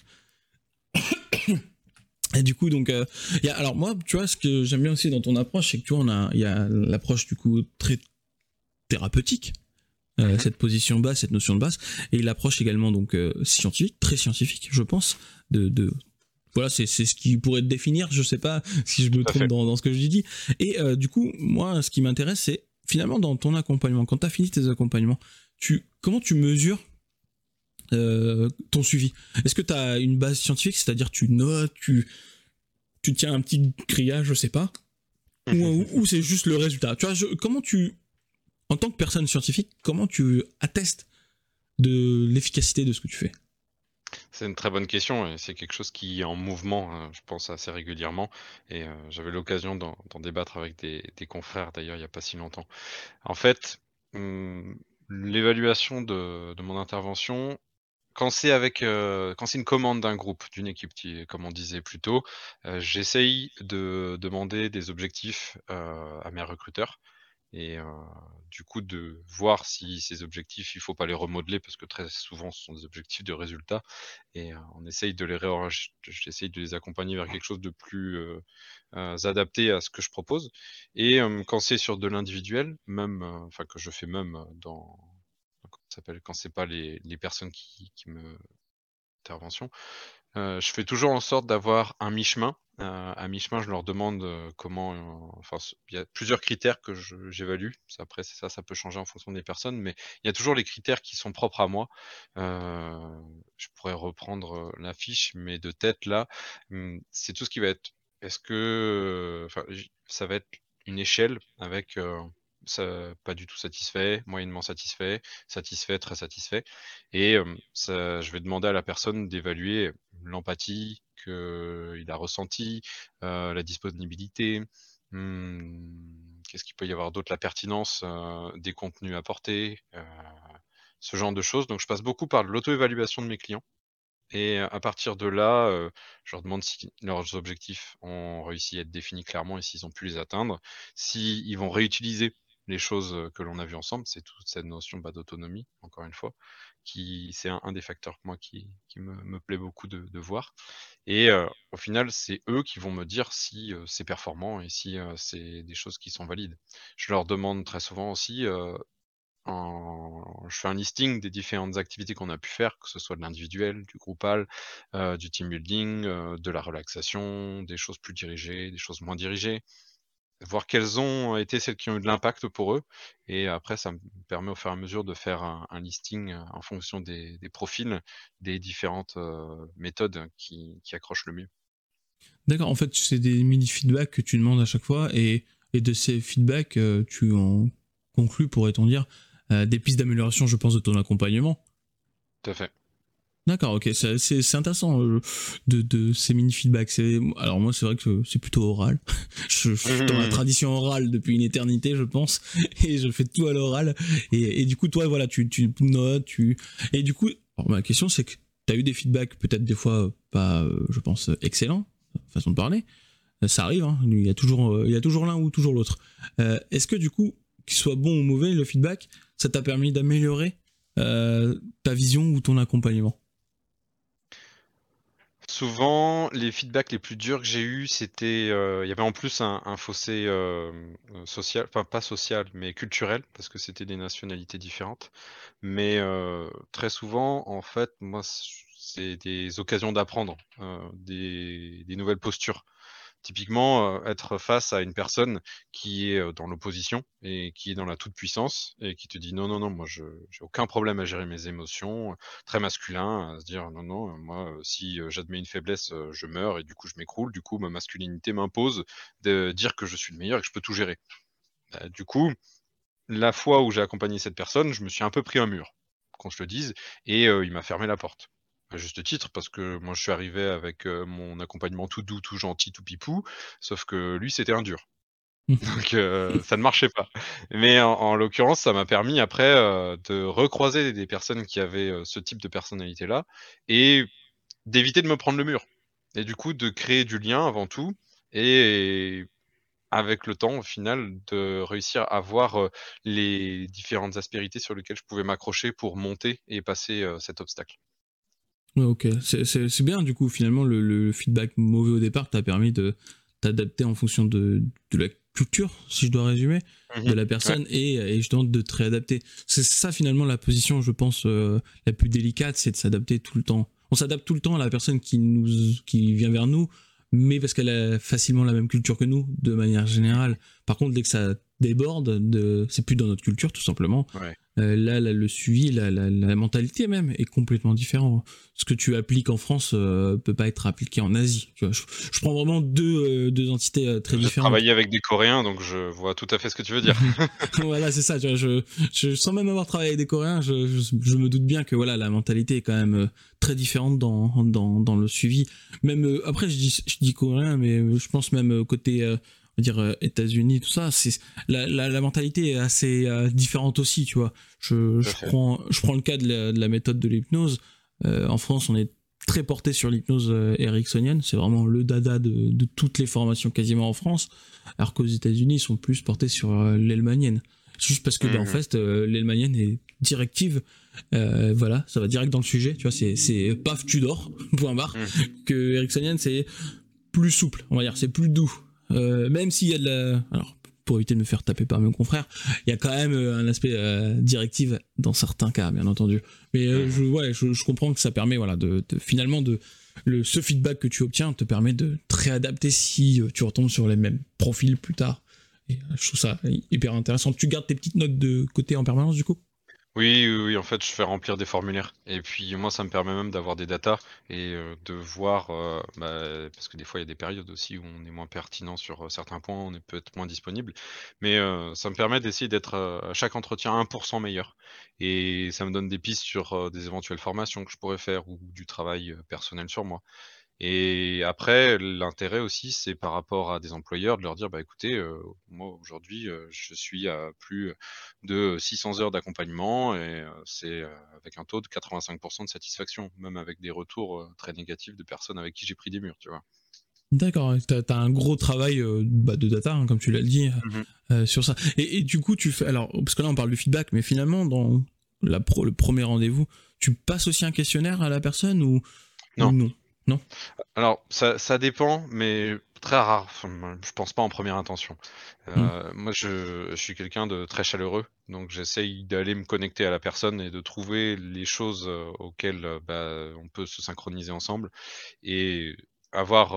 Et du coup, donc, euh, y a, alors moi, tu vois, ce que j'aime bien aussi dans ton approche, c'est que tu vois, on a, il y a l'approche du coup très thérapeutique, euh, mhm. cette position basse, cette notion de basse, et l'approche également donc euh, scientifique, très scientifique, je pense, de, de voilà, c'est ce qui pourrait te définir. Je sais pas si je me trompe dans, dans, ce que je dis. Et du coup, moi, ce qui m'intéresse, c'est finalement dans ton accompagnement, quand tu as fini tes accompagnements, comment tu mesures euh, ton suivi? Est-ce que tu as une base scientifique, c'est-à-dire tu notes, tu, tu tiens un petit grillage, je sais pas, ou, c'est juste le résultat? Tu vois, comment tu, en tant que personne scientifique, comment tu attestes de l'efficacité de ce que tu fais? C'est une très bonne question et c'est quelque chose qui est en mouvement, hein, je pense assez régulièrement. Et euh, j'avais l'occasion d'en débattre avec des, confrères d'ailleurs il n'y a pas si longtemps. En fait, hum, L'évaluation de mon intervention, quand c'est avec, euh, quand c'est une commande d'un groupe, d'une équipe qui comme on disait plus tôt, euh, j'essaye de demander des objectifs, euh, à mes recruteurs et du coup de voir si ces objectifs, il faut pas les remodeler parce que très souvent ce sont des objectifs de résultats et on essaye de les j'essaye de les accompagner vers quelque chose de plus, adapté à ce que je propose et quand c'est sur de l'individuel, même, enfin que je fais même, dans s'appelle? Quand c'est pas les les personnes qui qui me intervention, je fais toujours en sorte d'avoir un mi-chemin. À mi-chemin, je leur demande, comment, enfin il y a plusieurs critères que j'évalue. après ça, ça peut changer en fonction des personnes, mais il y a toujours les critères qui sont propres à moi. je pourrais reprendre, la fiche, mais de tête là, mmh, c'est tout ce qui va être est-ce que, enfin ça va être une échelle avec, pas du tout satisfait, moyennement satisfait, satisfait, très satisfait. Et je vais demander à la personne d'évaluer l'empathie qu'il a ressentie, la disponibilité, mmh, qu'est-ce qu'il peut y avoir d'autre, la pertinence des contenus apportés, ce genre de choses. Donc je passe beaucoup par l'auto-évaluation de mes clients. Et à partir de là, je leur demande si leurs objectifs ont réussi à être définis clairement et s'ils ont pu les atteindre. S'ils vont réutiliser les choses que l'on a vues ensemble, c'est toute cette notion bah, d'autonomie, encore une fois, qui c'est un, des facteurs moi qui, me, plaît beaucoup de, voir. Et au final, c'est eux qui vont me dire si c'est performant et si c'est des choses qui sont valides. Je leur demande très souvent aussi, je fais un listing des différentes activités qu'on a pu faire, que ce soit de l'individuel, du groupal, du team building, de la relaxation, des choses plus dirigées, des choses moins dirigées voir quelles ont été celles qui ont eu de l'impact pour eux. Et après, ça me permet au fur et à mesure de faire un, listing euh, en fonction des, profils, des différentes euh, méthodes qui, accrochent le mieux. D'accord, en fait, c'est des mini-feedbacks que tu demandes à chaque fois et, de ces feedbacks, euh, tu en conclus, pourrait-on dire, des pistes d'amélioration, je pense, de ton accompagnement. Tout à fait. D'accord, ok, c'est intéressant euh, de, de, ces mini feedbacks. Alors moi, c'est vrai que c'est plutôt oral. *laughs* je, suis dans la mmh. tradition orale depuis une éternité, je pense, *laughs* et je fais tout à l'oral. Et, et, du coup, toi, voilà, tu, tu notes, tu et du coup, ma question, c'est que tu as eu des feedbacks peut-être des fois pas, euh, je pense, excellents, façon de parler. Ça arrive, hein, il y a toujours, euh, il y a toujours l'un ou toujours l'autre. Est-ce que du coup, qu'il soit bon ou mauvais, le feedback, ça t'a permis d'améliorer ta vision ou ton accompagnement? Souvent, les feedbacks les plus durs que j'ai eus, c'était, euh, il y avait en plus un, fossé euh, social, enfin pas social, mais culturel, parce que c'était des nationalités différentes. Mais euh, très souvent, en fait, moi, c'est des occasions d'apprendre des, des nouvelles postures. Typiquement, être face à une personne qui est dans l'opposition et qui est dans la toute-puissance et qui te dit non, non, non, moi, je j'ai aucun problème à gérer mes émotions, très masculin, à se dire non, non, moi, si j'admets une faiblesse, je meurs et du coup, je m'écroule. Du coup, ma masculinité m'impose de dire que je suis le meilleur et que je peux tout gérer. Bah, du coup, la fois où j'ai accompagné cette personne, je me suis un peu pris un mur, qu'on se le dise, et il m'a fermé la porte. À juste titre, parce que moi je suis arrivé avec mon accompagnement tout doux, tout gentil, tout pipou, sauf que lui c'était un dur. Mmh. *laughs* Donc ça ne marchait pas. Mais en, l'occurrence, ça m'a permis après de recroiser des personnes qui avaient ce type de personnalité-là et d'éviter de me prendre le mur. Et du coup, de créer du lien avant tout et avec le temps, au final, de réussir à voir les différentes aspérités sur lesquelles je pouvais m'accrocher pour monter et passer cet obstacle ok, c'est bien du coup finalement le, feedback mauvais au départ t'a permis de t'adapter en fonction de, la culture, si je dois résumer, de la mhm. personne et, et, justement de te réadapter. C'est ça finalement la position, je pense, euh, la plus délicate, c'est de s'adapter tout le temps. On s'adapte tout le temps à la personne qui, nous, qui vient vers nous, mais parce qu'elle a facilement la même culture que nous, de manière générale. Par contre, dès que ça déborde, de... c'est plus dans notre culture tout simplement. Ouais. Euh, là, le suivi, la, mentalité même est complètement différent. Ce que tu appliques en France euh, peut pas être appliqué en Asie. je, prends vraiment deux, euh, deux entités euh, très différentes. J'ai travaillé avec des Coréens, donc je vois tout à fait ce que tu veux dire. *laughs* voilà, c'est ça. je, je, sans même avoir travaillé avec des Coréens, je, me doute bien que voilà, la mentalité est quand même très différente dans, dans, dans le suivi. Même après, je dis, je dis coréen, mais je pense même côté dire euh, États-Unis, tout ça, c'est la, la, mentalité est assez euh, différente aussi, tu vois. Je, je prends, je prends le cas de la, méthode de l'hypnose. Euh, en France, on est très porté sur l'hypnose ericksonienne, c'est vraiment le dada de, de, toutes les formations quasiment en France, alors qu'aux États-Unis, ils sont plus portés sur l'elmanienne. Juste parce que, ben, en mhm. fait, l'elmanienne est directive. voilà, ça va direct dans le sujet, tu vois, c'est paf, tu dors, *laughs* point barre. Mhm. Que ericksonienne, c'est plus souple, on va dire, c'est plus doux. Euh, même s'il y a de la... Alors, pour éviter de me faire taper par mes confrères, il y a quand même euh, un aspect euh, directive dans certains cas, bien entendu. Mais je, ouais, je, comprends que ça permet, voilà, de, finalement de le, ce feedback que tu obtiens te permet de te réadapter si tu retombes sur les mêmes profils plus tard. Et je trouve ça hyper intéressant. Tu gardes tes petites notes de côté en permanence du coup? Oui, oui, en fait, je fais remplir des formulaires. Et puis moi, ça me permet même d'avoir des datas et de voir, bah, parce que des fois, il y a des périodes aussi où on est moins pertinent sur certains points, on est peut-être moins disponible. Mais ça me permet d'essayer d'être à chaque entretien 1% meilleur. Et ça me donne des pistes sur des éventuelles formations que je pourrais faire ou du travail personnel sur moi. Et après, l'intérêt aussi, c'est par rapport à des employeurs de leur dire, bah écoutez, moi aujourd'hui, je suis à plus de 600 heures d'accompagnement et c'est avec un taux de 85% de satisfaction, même avec des retours très négatifs de personnes avec qui j'ai pris des murs, tu vois. D'accord, tu as, un gros travail bah, de data, hein, comme tu l'as dit, mmh sur ça. Et, du coup, tu fais, alors, parce que là on parle du feedback, mais finalement, dans la le premier rendez-vous, tu passes aussi un questionnaire à la personne ou non, ou non? Non Alors, ça, dépend, mais très rare. je pense pas en première intention. Euh, hmm. Moi, je, suis quelqu'un de très chaleureux, donc j'essaye d'aller me connecter à la personne et de trouver les choses euh, auxquelles euh, bah, on peut se synchroniser ensemble et avoir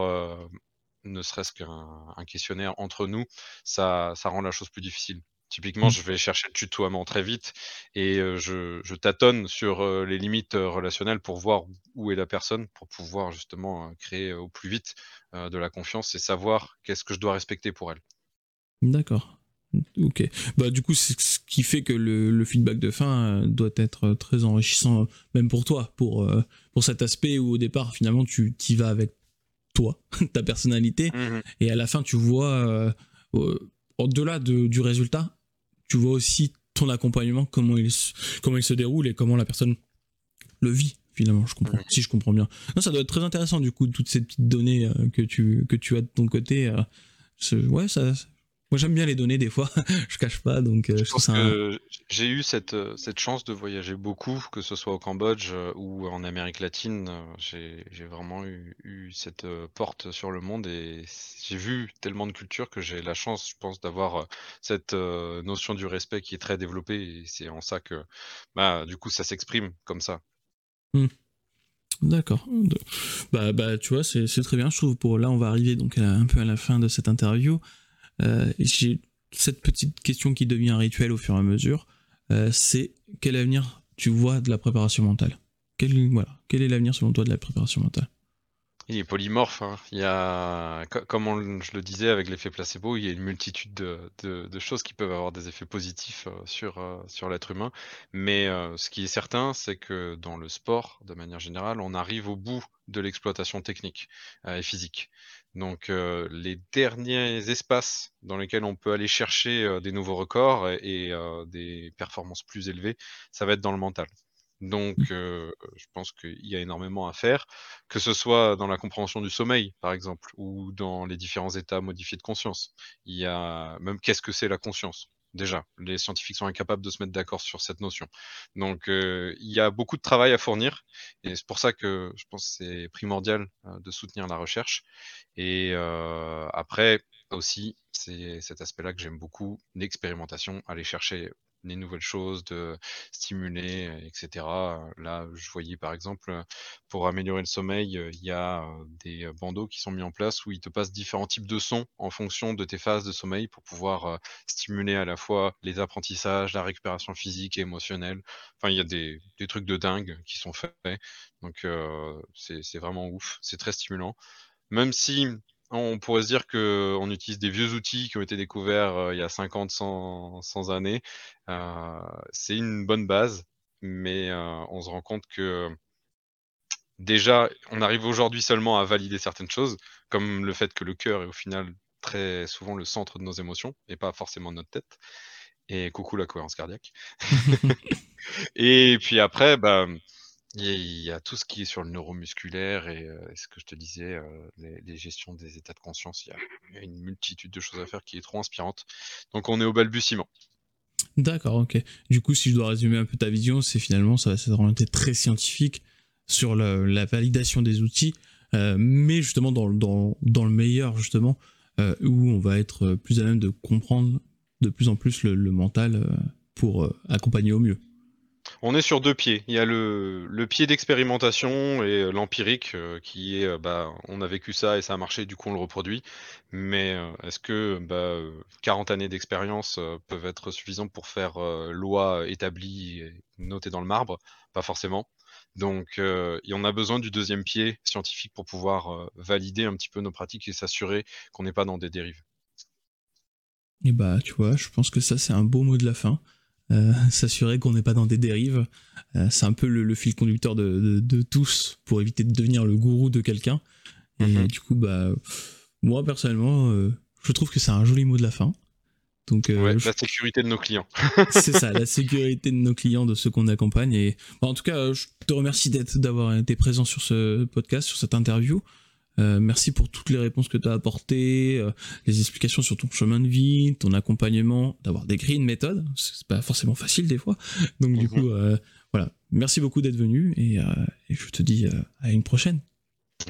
ne serait-ce qu'un questionnaire entre nous, ça, ça rend la chose plus difficile. Typiquement, mmh. je vais chercher le tutoiement très vite et je, tâtonne sur les limites relationnelles pour voir où est la personne, pour pouvoir justement créer au plus vite de la confiance et savoir qu'est-ce que je dois respecter pour elle. D'accord. Ok. Bah du coup, c'est ce qui fait que le, feedback de fin doit être très enrichissant, même pour toi, pour, pour cet aspect où au départ, finalement, tu y vas avec toi, *laughs* ta personnalité, mmh et à la fin, tu vois, au-delà du résultat, tu vois aussi ton accompagnement, comment il, comment il se déroule et comment la personne le vit finalement, je comprends, si je comprends bien. Non, ça doit être très intéressant du coup, toutes ces petites données euh, que, tu, que tu as de ton côté. Euh, ouais, ça, Moi, j'aime bien les données des fois, *laughs* je cache pas, donc euh, je, j'ai eu cette, euh, cette chance de voyager beaucoup, que ce soit au Cambodge euh, ou en Amérique latine. J'ai, vraiment eu, cette porte sur le monde et j'ai vu tellement de cultures que j'ai la chance, je pense, d'avoir cette notion du respect qui est très développée et c'est en ça que, bah, du coup, ça s'exprime comme ça. Mmh. D'accord. Bah, bah, tu vois, c'est, très bien. Je trouve pour là, on va arriver donc un peu à la fin de cette interview. Euh, j'ai cette petite question qui devient un rituel au fur et à mesure. Euh, c'est quel avenir tu vois de la préparation mentale? Quel, est l'avenir selon toi de la préparation mentale? Il est polymorphe. Hein. Il y a, comme je le disais avec l'effet placebo, il y a une multitude de, choses qui peuvent avoir des effets positifs euh, sur, sur l'être humain. Mais ce qui est certain, c'est que dans le sport, de manière générale, on arrive au bout de l'exploitation technique et physique. Donc les derniers espaces dans lesquels on peut aller chercher des nouveaux records et, des performances plus élevées, ça va être dans le mental. Donc mmh. je pense qu'il y a énormément à faire, que ce soit dans la compréhension du sommeil, par exemple, ou dans les différents états modifiés de conscience. Il y a même qu'est-ce que c'est la conscience? Déjà. Les scientifiques sont incapables de se mettre d'accord sur cette notion. Donc, il y a beaucoup de travail à fournir, et c'est pour ça que je pense que c'est primordial de soutenir la recherche. Et après, aussi, c'est cet aspect-là que j'aime beaucoup, l'expérimentation, aller chercher les nouvelles choses, de stimuler, etc. Là, je voyais par exemple, pour améliorer le sommeil, il y a des bandeaux qui sont mis en place où ils te passent différents types de sons en fonction de tes phases de sommeil pour pouvoir stimuler à la fois les apprentissages, la récupération physique et émotionnelle. Enfin, il y a des, des trucs de dingue qui sont faits. Donc, c'est vraiment ouf. C'est très stimulant. Même si on pourrait se dire qu'on utilise des vieux outils qui ont été découverts euh, il y a 50, 100, 100 années. Euh, c'est une bonne base, mais euh, on se rend compte que déjà, on arrive aujourd'hui seulement à valider certaines choses, comme le fait que le cœur est au final très souvent le centre de nos émotions et pas forcément notre tête. Et coucou la cohérence cardiaque. *laughs* et puis après, bah, il y a tout ce qui est sur le neuromusculaire et ce que je te disais, les, gestions des états de conscience. Il y, a, une multitude de choses à faire qui est trop inspirante. Donc on est au balbutiement. D'accord, ok. Du coup, si je dois résumer un peu ta vision, c'est finalement ça va s'orienter très scientifique sur la, validation des outils, mais justement dans, dans, dans, le meilleur justement, où on va être plus à même de comprendre de plus en plus le mental pour accompagner au mieux. On est sur deux pieds. Il y a le, pied d'expérimentation et euh, l'empirique euh, qui est euh, bah, on a vécu ça et ça a marché, du coup on le reproduit. Mais est-ce que bah, 40 années d'expérience peuvent être suffisantes pour faire loi établie et notée dans le marbre? Pas forcément. Donc en a besoin du deuxième pied scientifique pour pouvoir valider un petit peu nos pratiques et s'assurer qu'on n'est pas dans des dérives. Et bah tu vois, je pense que ça c'est un beau mot de la fin. Euh, s'assurer qu'on n'est pas dans des dérives. Euh, c'est un peu le, fil conducteur de, tous pour éviter de devenir le gourou de quelqu'un. Et mhm. du coup, bah, moi personnellement, euh, je trouve que c'est un joli mot de la fin. Donc, la sécurité de nos clients. *laughs* c'est ça, la sécurité de nos clients, de ceux qu'on accompagne. Et en tout cas, je te remercie d'être, d'avoir été présent sur ce podcast, sur cette interview. Euh, merci pour toutes les réponses que tu as apportées, euh, les explications sur ton chemin de vie, ton accompagnement, d'avoir décrit une méthode. C'est pas forcément facile des fois. Donc, du mhm. coup, euh, voilà. Merci beaucoup d'être venu et, je te dis à une prochaine.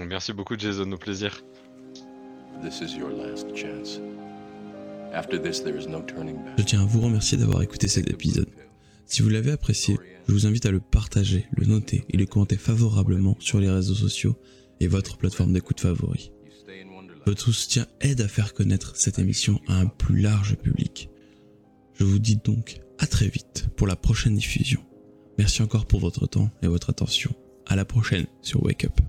Merci beaucoup, Jason. Au plaisir. Je tiens à vous remercier d'avoir écouté cet épisode. Si vous l'avez apprécié, je vous invite à le partager, le noter et le commenter favorablement sur les réseaux sociaux et votre plateforme d'écoute favori. Votre soutien aide à faire connaître cette émission à un plus large public. Je vous dis donc à très vite pour la prochaine diffusion. Merci encore pour votre temps et votre attention. À la prochaine sur Wake Up.